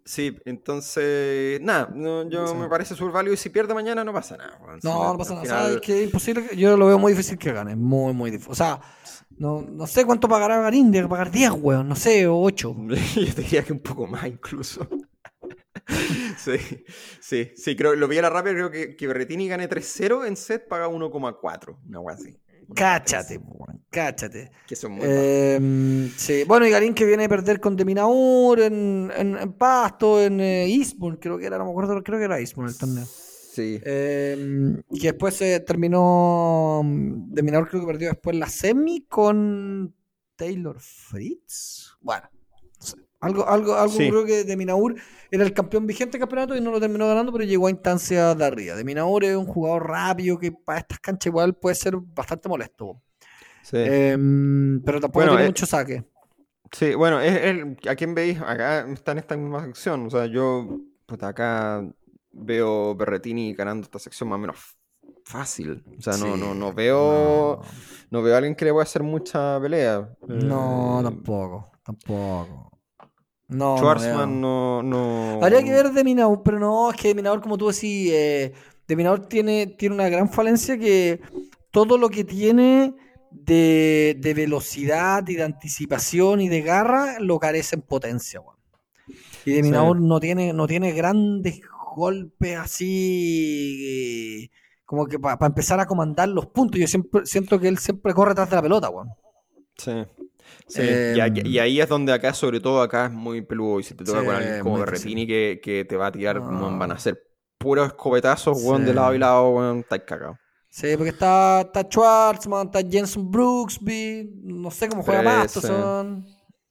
Sí, entonces, nada, no, yo Sí. me parece válido y si pierde mañana no pasa nada. No, no pasa nada. final- ¿Sabes que es imposible? que- Yo lo veo muy difícil que gane. Muy, muy difícil. O sea, no, no sé cuánto pagará Garín. Debe pagar 10, weón. No sé, o 8. Yo te diría que un poco más incluso. sí, sí, sí, creo, lo vi a la rápida, creo que, que Berretini gane 3-0 en set, paga 1,4, una wea así. Cáchate, weón. Cáchate. Que son muy. Eh, sí. Bueno, y Garín que viene a perder con Deminaur en, en, en Pasto, en eh, Eastbourne, creo que era, no me acuerdo, creo que era Eastbourne el torneo. Sí, Eh, y que después se terminó. mm, Deminaur creo que perdió después la semi con Taylor Fritz. Bueno, algo, algo, algo Sí. creo que Deminaur era el campeón vigente del campeonato y no lo terminó ganando, pero llegó a instancias de arriba. Deminaur es un jugador rápido que para estas canchas igual puede ser bastante molesto. sí. Eh, pero tampoco Bueno, tiene eh, mucho saque. Sí, bueno, es, es- ¿a quién veis? Acá está en esta misma sección. O sea, yo, puta, acá veo Berretini ganando esta sección más o menos fácil. O sea, no, Sí, no, no veo, no. no veo a alguien que le pueda hacer mucha pelea. No, Eh, tampoco, tampoco. No, Schwarzman no, no. Habría que ver de Minaur, pero no, es que Minaur, como tú decís, eh, de Minaur tiene, tiene una gran falencia que todo lo que tiene de, de velocidad y de anticipación y de garra lo carece en potencia, weón. Y de Sí. Minaur no tiene, no tiene grandes golpes así como que para empezar a comandar los puntos. Yo siempre siento que él siempre corre atrás de la pelota, weón. Sí. Sí, Eh, y, aquí- y ahí es donde acá, sobre todo acá, es muy peludo. Y si te toca Sí, con alguien como Berretini que, que te va a tirar, No. van a ser puros escopetazos, weón, de lado y lado, weón, está cagado. Sí, porque está, está Schwartzman, está Jensen Brooksby, no sé cómo juega Masterson.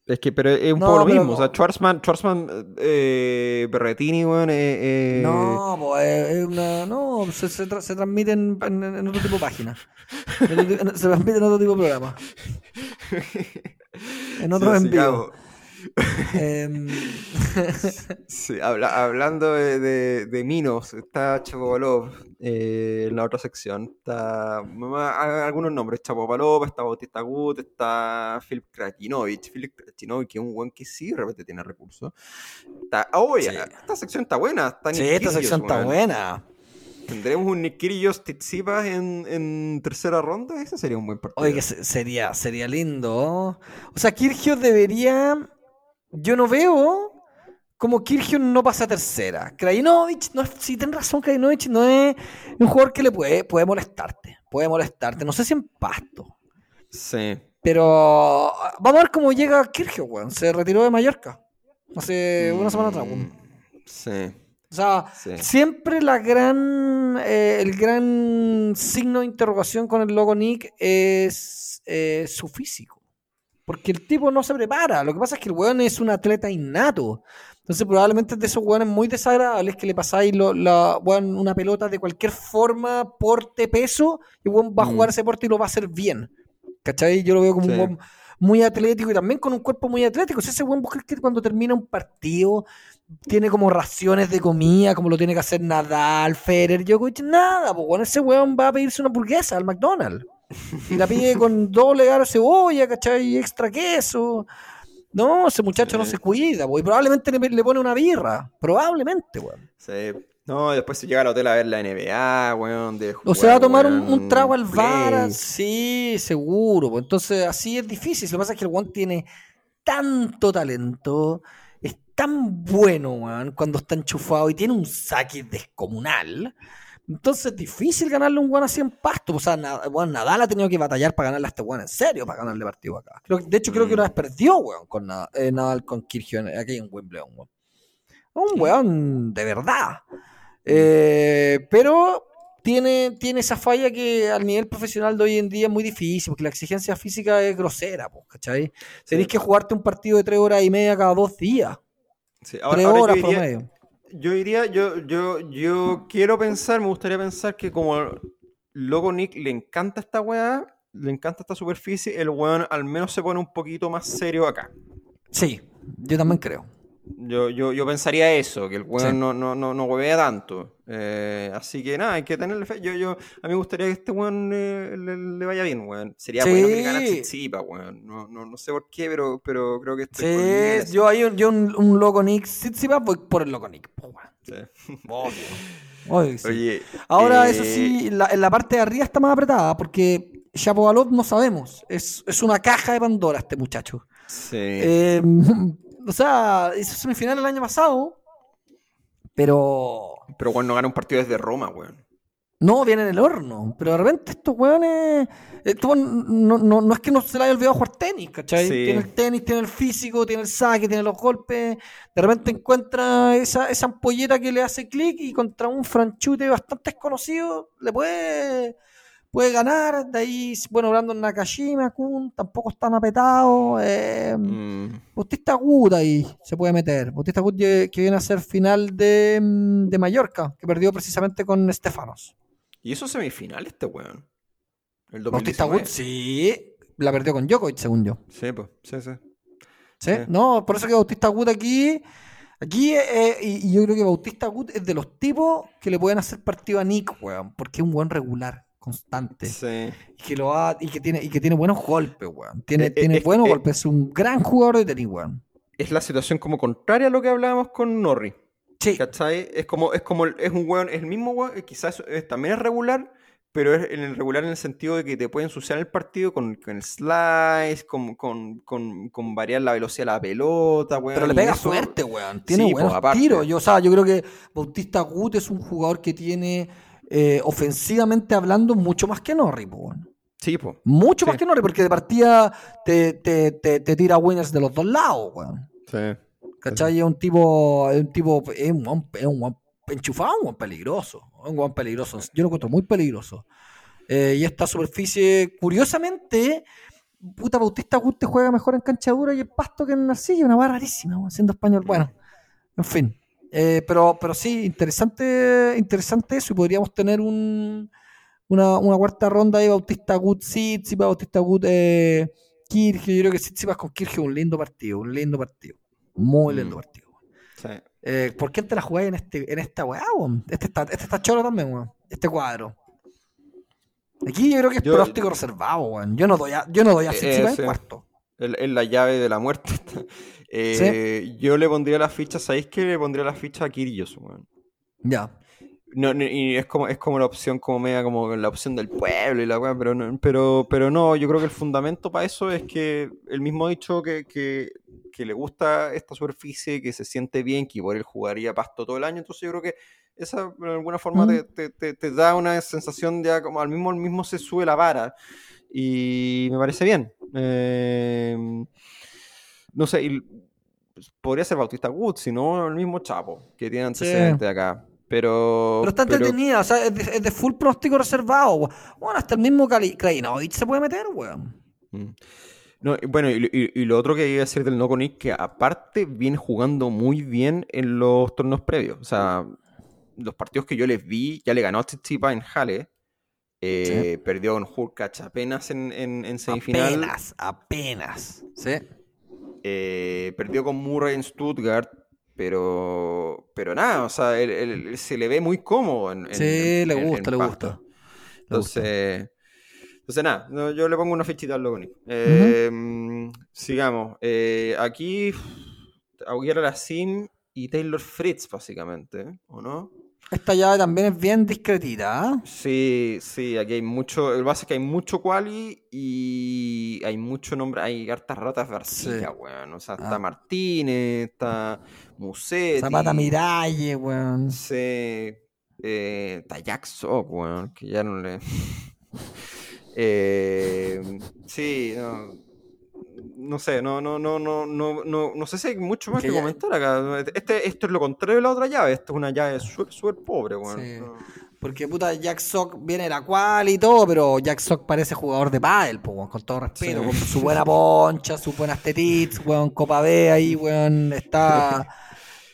Es que, pero es un No, poco lo mismo. O sea, Schwarzman, Schwarzman eh, Berretini, weón, eh, eh, No, pues es una. No, se, se, tra- se transmite en, en- en otro tipo de página. En otro ti- en- se transmite en otro tipo de programa. En otro Sí, sí. Em, habla- hablando de, de, de Minos, está Chapovalov eh, en la otra sección. Está algunos nombres: Chapovalov, está Bautista Gut, está Filip Kratinovich. Filip Kratinovich, que es un buen que sí, de repente tiene recursos. Está, Sí. esta sección está buena. Está sí, esta sección está buena. Tendremos un Nick Kyrgios Tsitsipas en, en tercera ronda. Ese sería un buen partido. Oye, que sería, sería lindo. O sea, Kirgios debería. Yo no veo como Kirgios no pasa a tercera. Krajinovic, no sí, ten razón, Krajinovic no es un jugador que le puede, puede molestarte. Puede molestarte. No sé si en pasto. Sí. Pero vamos a ver cómo llega Kirgios, weón. Se retiró de Mallorca. Hace una semana atrás, weón. Mm, Sí. O sea, Sí. siempre la gran, eh, el gran signo de interrogación con el logo Nick es eh, su físico. Porque el tipo no se prepara. Lo que pasa es que el weón es un atleta innato. Entonces probablemente es de esos weones muy desagradables que le pasáis lo- la, weón, una pelota de cualquier forma, porte, peso, y weón va a jugar Mm. ese porte y lo va a hacer bien. ¿Cachai? Yo lo veo como Sí. un weón muy atlético y también con un cuerpo muy atlético. Si ese weón crees que cuando termina un partido tiene como raciones de comida, como lo tiene que hacer Nadal, Federer, Djokovic, nada, pues bueno, ese weón va a pedirse una hamburguesa al McDonald's. Y la pide con doble garo de cebolla, ¿cachai? Y extra queso. No, ese muchacho no se cuida, pues, y probablemente le, le pone una birra. Probablemente, weón. Sí. No, después se llega al hotel a ver la NBA, weón. de O se va a jugar, tomar un, weón, un trago al bar. Sí, seguro. pues. Entonces, así es difícil. Lo que pasa es que el weón tiene tanto talento. Es tan bueno, weón, cuando está enchufado y tiene un saque descomunal. Entonces es difícil ganarle un weón así en pasto. O sea, weón, Nadal ha tenido que batallar para ganarle a este weón en serio, para ganarle partido acá. Creo, de hecho, creo que una vez perdió, weón, con Nadal, eh, Nadal con Kirchhoff aquí en Wimbledon, weón. Un weón de verdad. Eh, pero tiene, tiene esa falla que al nivel profesional de hoy en día es muy difícil, porque la exigencia física es grosera, ¿cachai? Tenés que jugarte un partido de tres horas y media cada dos días. Sí, tres ahora horas diría- promedio. Yo diría, yo, yo, yo quiero pensar, me gustaría pensar que como Loco Nick le encanta esta weá, le encanta esta superficie, el weón al menos se pone un poquito más serio acá. Sí, yo también creo. Yo, yo, yo pensaría eso, que el weón Sí. no, no, no, no huevea tanto. Eh, así que nada, hay que tenerle fe. Yo, yo, a mí me gustaría que este weón eh, le, le vaya bien, weón. Sería Sí. bueno que le gane a Tsitsipas, weón. No, no, no sé por qué, pero, pero creo que estoy Sí, yo hay un, yo un, un loco Nick Tsitsipas, voy por el loco Nick. weón. Sí. Obvio. Obvio sí. Oye, Ahora, eh, eso sí, la- en la parte de arriba está más apretada, porque Shapovalov no sabemos. Es, es una caja de Pandora este muchacho. Sí. Eh, o sea, hizo semifinal el año pasado, pero Pero no gana un partido desde Roma, weón. no viene en el horno. Pero de repente estos weones. Estos weones no, no, no es que no se le haya olvidado jugar tenis, ¿cachai? Sí. Tiene el tenis, tiene el físico, tiene el saque, tiene los golpes. De repente encuentra esa, esa ampolleta que le hace clic y contra un franchute bastante desconocido le puede. Puede ganar, de ahí, bueno, Brandon Nakashima, Kun, tampoco están apetados. Eh, Mm, Bautista Gut ahí se puede meter. Bautista Gut que viene a ser final de, mm, de Mallorca, que perdió precisamente con Stefanos. ¿Y eso semifinal este weón? El Bautista 2019. Gut sí, la perdió con Djokovic, según yo. Sí, pues, sí, sí. ¿Sí? Sí. No, por eso que Bautista Gut aquí, aquí eh, y, y yo creo que Bautista Gut es de los tipos que le pueden hacer partido a Nick, weón, porque es un buen regular, constante. Sí. Y que lo ha- y que tiene, y que tiene buenos golpes, weón. Tiene, Eh, tiene buenos eh, golpes, es un gran jugador de tenis, weón. es la situación como contraria a lo que hablábamos con Norri. Sí. ¿Cachai? Es como, es como, es un weón, es el mismo weón, eh, quizás es- también es regular, pero es en el regular en el sentido de que te puede ensuciar el partido con, con el slice, con, con, con, con variar la velocidad de la pelota, weón. Pero le pega eso- fuerte, weón. Tiene Sí, buenos pues, tiros. Yo, o sea, yo creo que Bautista Gut es un jugador que tiene, eh, ofensivamente hablando, mucho más que Norri. Sí, po. Mucho Sí. más que Norri, porque de partida te, te, te, te tira winners de los dos lados, weón. Sí. ¿Cachai? Es un tipo, es un tipo, es un, guan- es un enchufado, un guan peligroso. Un guan peligroso. Yo lo encuentro muy peligroso. Eh, y esta superficie, curiosamente, puta Bautista Gut te juega mejor en cancha dura y en pasto que en arcilla, una barra rarísima, siendo español. Bueno, en fin. Eh, pero, pero sí, interesante, interesante eso. Y podríamos tener un, una, una cuarta ronda de Bautista Gut Tsitsipas, Bautista Gut eh. Yo creo que Tsitsipas con Kirge es un lindo partido, un lindo partido. Muy lindo Mm. partido. Sí. Eh, ¿Por qué te la jugáis en, este, en esta weá? Este está, este está choro también, weón. Este cuadro. Aquí yo creo que es Yo- pronóstico reservado, weón. Yo no doy a, yo no doy a Eh, Tsitsipas ese. en cuarto. Es la llave de la muerte. Eh, Yo le pondría la ficha, ¿sabéis qué? Le pondría la ficha a Kyrgios, weón. Ya. No, no, y es como, es como la opción, como media, como la opción del pueblo y la weá, pero no, pero, pero no, yo creo que el fundamento para eso es que el mismo dicho que, que, que le gusta esta superficie, que se siente bien, que por él jugaría pasto todo el año, entonces yo creo que esa de alguna forma Mm. te, te- te- te da una sensación de como al mismo, al mismo se sube la vara y me parece bien. Eh, no sé, y pues, podría ser Bautista Woods, si no el mismo Chapo, que tiene antecedentes de acá. Pero, Pero está pero- entretenida, o sea, es de, es de full pronóstico reservado. Bueno, hasta el mismo Krajinovic se puede meter, weón. Mm. No, bueno, y, y- y lo otro que iba a decir del Noco Nick, que aparte viene jugando muy bien en los torneos previos. O sea, los partidos que yo les vi, ya le ganó a Tsitsipas en Halle. Eh, Perdió con Hurkacz apenas en, en, en semifinal. Apenas, apenas. Sí. eh, perdió con Murray en Stuttgart. Pero, pero nada, o sea, él- él- él se le ve muy cómodo. En, Sí, le gusta, le gusta. Entonces, entonces nada, no, yo le pongo una fichita al Logoni. Eh, mm, Sigamos. Eh, aquí, la Sim y Taylor Fritz, básicamente, ¿o no? Esta llave también es bien discretita, ¿ah? Sí, sí, aquí hay mucho. Lo que pasa es que hay mucho quali y hay mucho nombre. Hay hartas ratas de arcilla, Sí. weón. O sea, Ah. está Martínez, está Musetti. Zapata Miralle, weón. Sí. Eh, está Jack Sock, weón, que ya no le. Eh, sí, no, no sé, no, no, no, no, no, no, no sé si hay mucho más Que que, ya- comentar acá. Este, esto es lo contrario de la otra llave, esto es una llave súper, súper pobre, weón. Sí. No. Porque puta, Jack Sock viene la cual y todo, pero Jack Sock parece jugador de pádel, po, weón, con todo respeto, Sí. con su buena poncha, sus buenas tetits, weón, Copa B ahí, weón, está...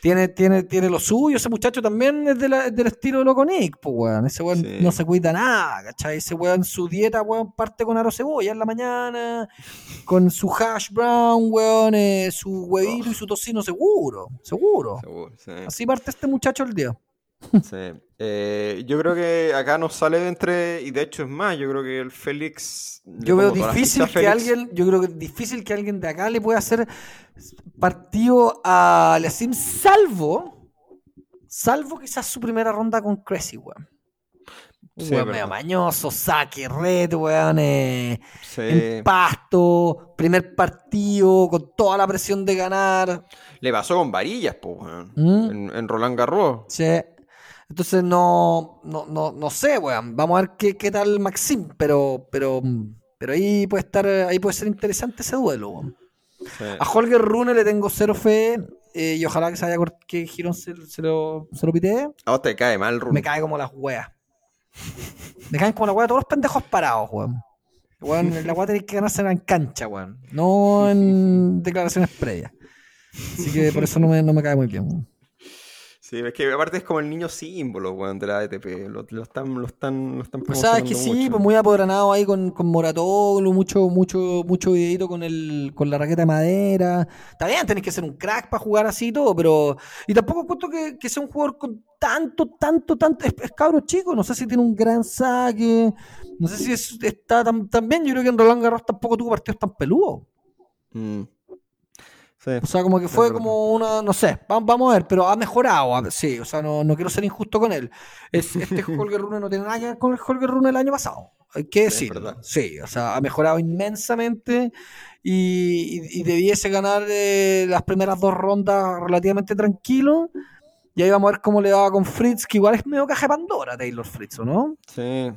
Tiene, tiene, tiene lo suyo, ese muchacho también es, de la- del estilo de Loco Nick, pues weón. Ese weón Sí. no se cuida nada, ¿cachai? Ese weón, su dieta, weón, parte con arroz cebolla en la mañana, con su hash brown, weón, eh, su huevito y su tocino seguro, seguro. Seguro, sí. Así parte este muchacho el día. sí. Eh, yo creo que acá nos sale de entre, y de hecho es más, yo creo que el Félix. Yo veo difícil que Félix. alguien, yo creo que difícil que alguien de acá le pueda hacer partido a Lesim, salvo, salvo quizás su primera ronda con Cressy, weón. Sí, weón medio mañoso, saque, red, weón, eh, Sí. en pasto, primer partido, con toda la presión de ganar. Le pasó con varillas, pues, weón. ¿Mm? En, en Roland Garros. Sí. Entonces no, no, no, no sé, weón. Vamos a ver qué, qué tal Maxim, pero, pero, pero ahí puede estar, ahí puede ser interesante ese duelo, weón. Sí. A Holger Rune le tengo cero fe eh, y ojalá que se haya que Girón se, se lo, se lo pitee. A vos te cae mal, Rune. Me cae como las weas. Me caen como las weas todos los pendejos parados, weón. Weón, la wea tenéis que ganarse en cancha, weón. No en declaraciones previas. Así que por eso no me, no me cae muy bien, weón. Sí, es que aparte es como el niño símbolo, weón, de la ATP. Lo, lo están, lo están, lo están O sea, es que sí, mucho. pues muy apodranado ahí con, con Moratoglu, mucho, mucho, mucho videito con el, con la raqueta de madera. Está bien, tenés que ser un crack para jugar así y todo, pero. Y tampoco encuentro que, que sea un jugador con tanto, tanto, tanto. Es, es cabro chico, no sé si tiene un gran saque. No sé si es- está tan, tan bien. Yo creo que en Roland Garros tampoco tuvo partidos tan peludos. Mm. Sí. O sea, como que fue como una, no sé, va- vamos a ver, pero ha mejorado, sí, o sea, no, no quiero ser injusto con él. Es, este Holger Rune no tiene nada que ver con el Holger Rune del año pasado, hay que Sí, decirlo. Sí, o sea, ha mejorado inmensamente y, y- y debiese ganar eh, las primeras dos rondas relativamente tranquilo. Y ahí vamos a ver cómo le va con Fritz, que igual es medio caja de Pandora, Taylor Fritz, ¿o no? Sí,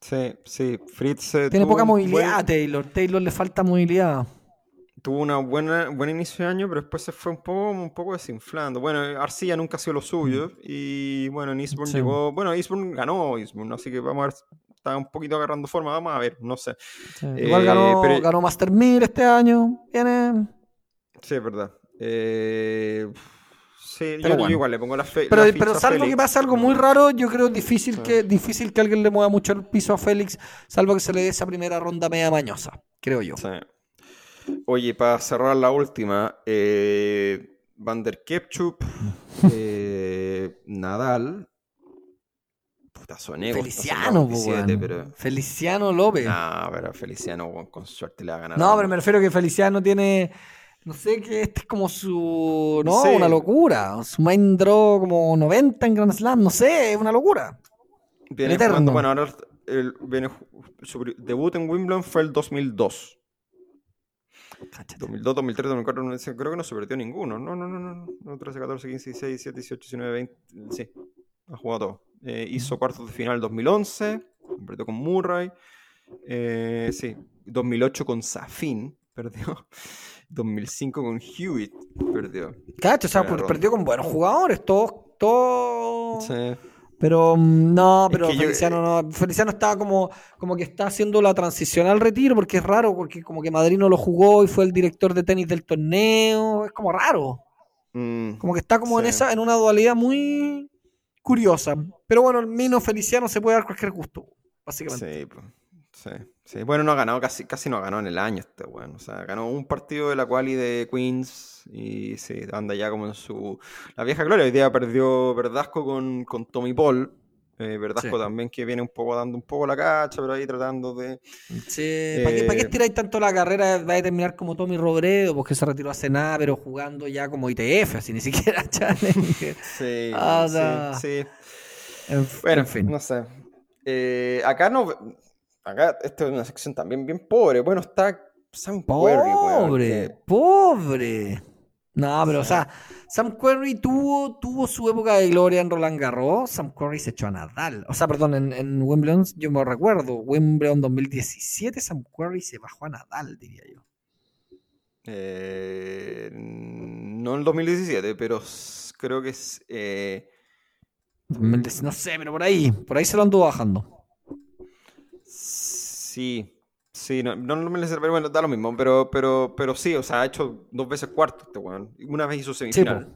sí, sí. Fritz eh, Tiene poca movilidad, buen- Taylor. Taylor le falta movilidad. Tuvo una buena buen inicio de año, pero después se fue un poco, un poco desinflando. Bueno, Arcilla nunca ha sido lo suyo. Y bueno, en Eastbourne Mm. Sí. llegó. Bueno, Eastbourne ganó Eastbourne, así que vamos a ver. Está un poquito agarrando forma. Vamos a ver, no sé. Sí. Igual Eh, ganó, pero- ganó Master 1000 este año. Viene. Sí, es verdad. Eh, sí, yo, Pero yo bueno. igual le pongo la fe. Pero, la pero salvo que pase algo muy raro, yo creo difícil Sí. que difícil que alguien le mueva mucho el piso a Félix, salvo que se le dé esa primera ronda media mañosa, creo yo. Sí. Oye, para cerrar la última, eh, Van der Kepchup, eh, Nadal, puta, esta Feliciano, semana po, 27, weón. pero... Feliciano López. No, pero Feliciano con suerte le va a ganar. No, pero me refiero que Feliciano tiene. No sé, que este es como su. No, Sí. una locura. Su main draw como 90 en Grand Slam, no sé, es una locura. Viene jugando- bueno, ahora el, viene su debut en Wimbledon fue el 2002. 2002, 2003, 2004, no sé, creo que no se perdió ninguno. No, no, no, no. no 13, 14, 15, 16, 17, 18, 19, 20. Sí, ha jugado todo. Eh, hizo cuartos de final 2011, perdió con Murray. Eh, sí, 2008 con Safin, perdió. 2005 con Hewitt, perdió. Cacho, o sea, perdió con buenos jugadores, todos. todos Sí. Pero mm, no, Es pero yo- Feliciano no. Feliciano está como, como que está haciendo la transición al retiro, porque es raro, porque como que Madrid no lo jugó y fue el director de tenis del torneo. Es como raro. Mm, Como que está como en esa, en una dualidad muy curiosa. Pero bueno, el Mino Feliciano se puede dar cualquier gusto, básicamente. Sí, pues, sí, sí. Bueno, no ha ganado, casi, casi no ha ganado en el año este weón. O sea, ganó un partido de la quali de Queens y sí, anda ya como en su... La vieja gloria, hoy día perdió Verdasco con, con Tommy Paul. Eh, Verdasco Sí. también que viene un poco dando un poco la cacha, pero ahí tratando de... Sí, ¿para qué, pa' qué Eh, estiráis tanto la carrera? Va a terminar como Tommy Robredo, porque se retiró hace nada, pero jugando ya como ITF, así ni siquiera Challenger. Sí, Ah, o sí, sea, sí. En, Bueno, en fin. no sé. Eh, acá no... Acá esta es una sección también bien pobre. Bueno, está Sam Querrey, Pobre, que- pobre. No, pero o sea, Sam Querrey tuvo, tuvo su época de gloria en Roland Garros. Sam Querrey se echó a Nadal. O sea, perdón, en, en Wimbledon, yo me recuerdo, Wimbledon 2017, Sam Querrey se bajó a Nadal, diría yo. Eh, no en el 2017, pero creo que es. eh, 2010 No sé, pero por ahí, por ahí se lo anduvo bajando. Sí, sí, no, no el 2017, pero bueno, da lo mismo. Pero, pero, pero sí, o sea, ha hecho dos veces cuarto este weón. Una vez hizo semifinal.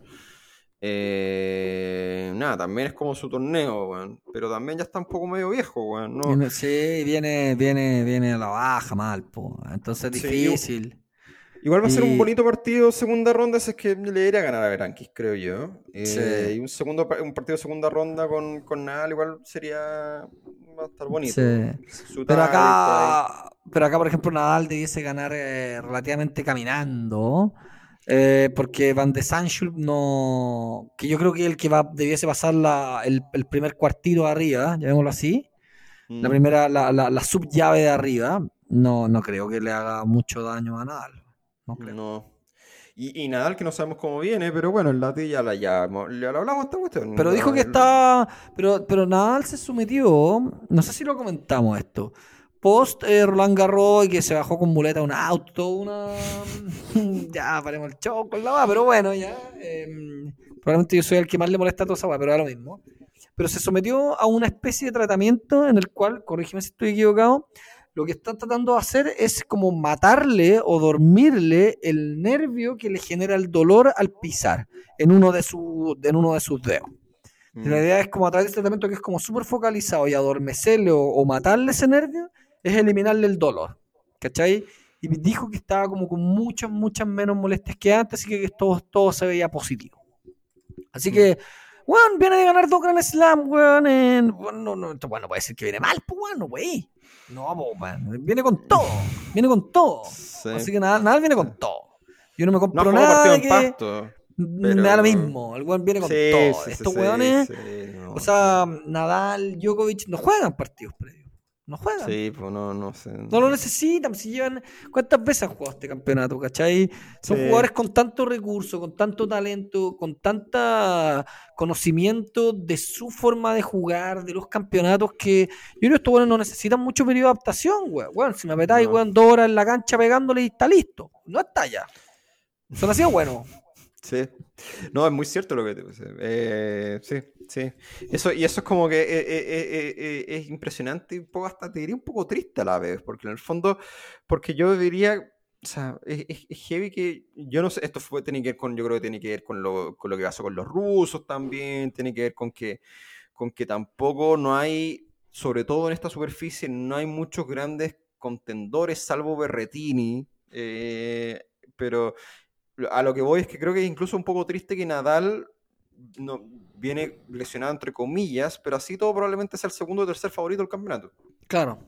Eh, nada, también es como su torneo, weón. Pero también ya está un poco medio viejo, weón. ¿no? Sí, viene, viene, viene a la baja mal, po. Entonces es Sí, difícil. Igual va a ser Y- un bonito partido segunda ronda, si es que le iría a ganar a Berankis, creo yo. Eh, Sí. Y un segundo un partido de segunda ronda con, con Nadal igual sería va a estar bonito. Sí. Pero acá, pero acá, por ejemplo, Nadal debiese ganar eh, relativamente caminando. eh, porque Van de Sanschulp no. Que yo creo que el que va debiese pasar la- el, el primer cuartito arriba, llamémoslo así. La Mm. primera, la, la, la subllave de arriba. No, no creo que le haga mucho daño a Nadal. No creo. No. Y, y Nadal que no sabemos cómo viene, pero bueno, el Lati ya la ya, ya hablamos esta cuestión. Pero dijo que está. Pero, pero Nadal se sometió. No sé si lo comentamos esto. Post eh, Roland Garros y que se bajó con muleta un auto, una. ya, paremos el show con la va, pero bueno, ya. eh, probablemente yo soy el que más le molesta a toda esa weá, pero da lo mismo. Pero se sometió a una especie de tratamiento en el cual, corrígeme si estoy equivocado, lo que está tratando de hacer es como matarle o dormirle el nervio que le genera el dolor al pisar en uno de, su, en uno de sus dedos. Mm. La idea es como a través de este tratamiento que es como súper focalizado y adormecerle o, o matarle ese nervio, es eliminarle el dolor. ¿Cachai? Y dijo que estaba como con muchas, muchas menos molestias que antes, así que todo, todo se veía positivo. Así que, weón, viene de ganar dos Grand Slam, weón. En, bueno, no, no, bueno, puede decir que viene mal, pues, weón, no, wey. No, po, weón, viene con todo, viene con todo. Sí. Así que nada, nada viene con todo. Yo no me compro nada de que pasto. me pero- da lo mismo. El weón viene con Sí, todo. sí, Estos weones, no. o sea, Nadal, Djokovic, no juegan partidos previos. No juegan. Sí, pues no, no sé. No lo necesitan, si llevan. ¿Cuántas veces han jugado este campeonato, cachai? Son Sí. jugadores con tanto recurso, con tanto talento, con tanta conocimiento de su forma de jugar, de los campeonatos, que yo creo que estos weones no necesitan mucho periodo de adaptación, weón. Weón, si me apretáis, No. weón, dos horas en la cancha pegándole y está listo. No está ya. Son así de buenos. No, es muy cierto lo que te dice. Eh, sí, sí. Eso, y eso es como que eh, eh, eh, es impresionante y un poco hasta te diría un poco triste a la vez, porque en el fondo, porque yo diría, o sea, es, heavy que, yo no sé, esto fue, tiene que ver con, yo creo que tiene que ver con lo, con lo que pasó con los rusos también, tiene que ver con que, con que tampoco no hay, sobre todo en esta superficie, no hay muchos grandes contendores, salvo Berretini, pero a lo que voy es que creo que es incluso un poco triste que Nadal no, viene lesionado entre comillas, pero así todo probablemente sea el segundo o tercer favorito del campeonato. Claro.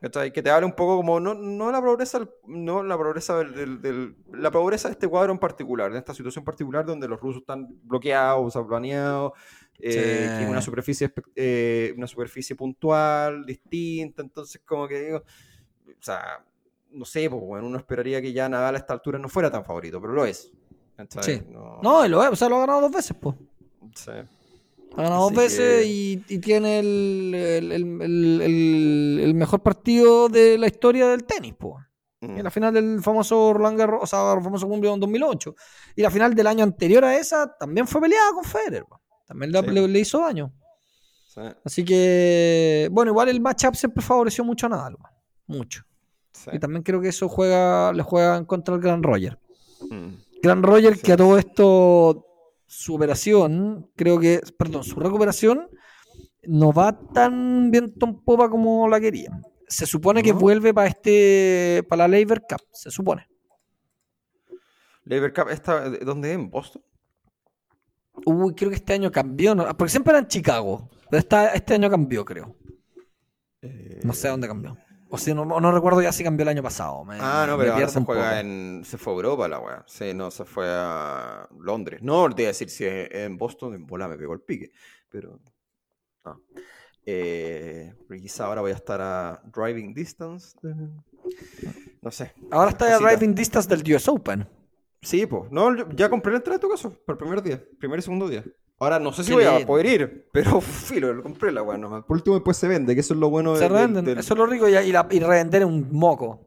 ¿Cachai? Que te hable un poco como, no, no la del- no la progresa del, del- del- la progresa de este cuadro en particular, de esta situación particular donde los rusos están bloqueados, planeados, eh, Sí. que es una superficie, eh, una superficie puntual, distinta, entonces como que digo, o sea, no sé, pues bueno, uno esperaría que ya Nadal a esta altura no fuera tan favorito, pero lo es. Sí. No, No, lo es, o sea, lo ha ganado dos veces, pues. sí. Ha ganado dos veces que- y, y tiene el, el- mejor partido de la historia del tenis, pues. Mm. En la final del famoso Roland Garros, o sea, el famoso Wimbledon 2008. Y la final del año anterior a esa también fue peleada con Federer. po. También le, Sí. le- le hizo daño. Sí, Así que, bueno, igual el matchup siempre favoreció mucho a Nadal. po. Mucho. Sí. Y también creo que eso juega, le juega en contra al Gran Roger. Mm. Gran Roger, Sí. que a todo esto, su operación, creo que, perdón, su recuperación no va tan bien en popa como la quería. Se supone que ¿No? vuelve para este, para la Labor Cup, se supone. Labor Cup, esta, ¿dónde es? ¿En Boston? Uy, creo que este año cambió, ¿no? porque siempre era en Chicago. Pero esta- este año cambió, creo. No sé dónde cambió. O si no, no recuerdo ya si cambió el año pasado. me- Ah, no, pero ahora se juega poco. en. Se fue a Europa la weá. Sí, no, se fue a Londres. No, te iba a decir si es en Boston, en bola me pegó el pique. Pero. No. Eh, porque quizá ahora voy a estar a driving distance. de- No sé. Ahora está Cosita. driving distance del US Open. Sí, pues. No, ya compré la entrada en tu caso. Por el primer día. Primer y segundo día. Ahora no sé si Qué voy a poder ir, pero filo, lo compré la weá nomás. Por último, después se vende, que eso es lo bueno Se revenden. del- Eso es lo rico y, y, la- y revender es un moco.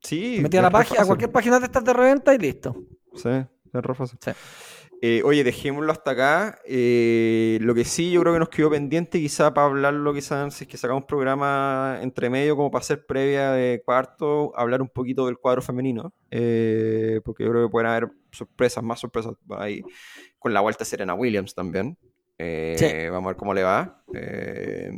Sí, Te metí a la es re página, a fácil. cualquier página de estas de reventa y listo. Sí, es re fácil. Sí. Eh, oye, dejémoslo hasta acá. Eh, lo que sí, yo creo que nos quedó pendiente, quizá para hablarlo, quizás si es que sacamos programa entre medio, como para hacer previa de cuarto, hablar un poquito del cuadro femenino. eh, porque yo creo que pueden haber sorpresas, más sorpresas ahí, con la vuelta de Serena Williams también. Eh, Sí. Vamos a ver cómo le va. Eh,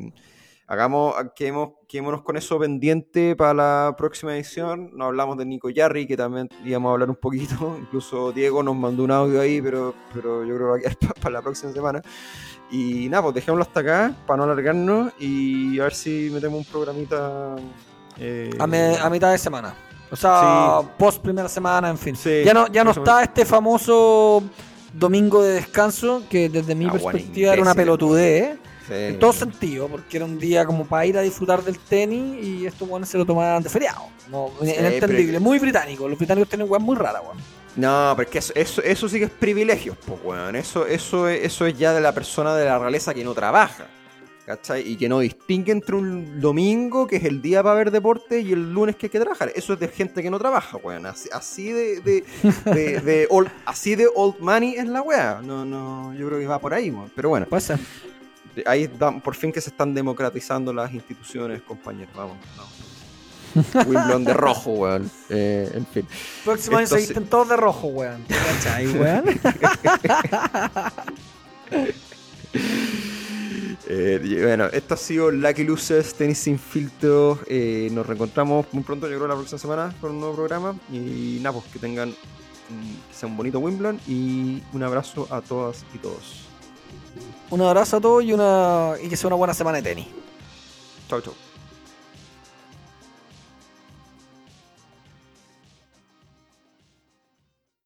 hagamos, quedemos, quedémonos con eso pendiente para la próxima edición. No hablamos de Nico Yarri, que también íbamos a hablar un poquito. Incluso Diego nos mandó un audio ahí, pero, pero yo creo que va a quedar para la próxima semana. Y nada, pues dejémoslo hasta acá para no alargarnos y a ver si metemos un programita. eh, A, me- a mitad de semana. O sea, post primera semana, en fin. Sí, ya no, ya no está este famoso domingo de descanso, que desde mi Ah, bueno, perspectiva era una pelotudez, ¿eh? sí. en todo sentido, porque era un día como para ir a disfrutar del tenis y estos buenos se lo tomaban de feriado. No, Sí, inentendible, pero- muy británico. Los británicos tienen weas muy raras, weón. No, pero es que eso, eso, eso sí que es privilegio, pues, weón. Eso, eso, es, eso es ya de la persona de la realeza que no trabaja. ¿Cachai? Y que no distingue entre un domingo, que es el día para ver deporte, y el lunes que hay que trabajar. Eso es de gente que no trabaja, weón. Así, así de, de, de, de old, así de old money es la weá. No, no, yo creo que va por ahí, weón. Pero bueno, Puede ser. ahí por fin que se están democratizando las instituciones, compañeros. Vamos, vamos. Wimbledon de rojo, weón. Eh, en fin. Próximo año se visten todos de rojo, weón. ¿Te cachai, weón? Eh, bueno, esto ha sido Lucky Losers, Tenis Sin Filtro. Eh, nos reencontramos muy pronto, yo creo, la próxima semana con un nuevo programa. Y nada, pues que tengan que sea un bonito Wimbledon y un abrazo a todas y todos. Un abrazo a todos y, una, y que sea una buena semana de tenis. Chau, chau.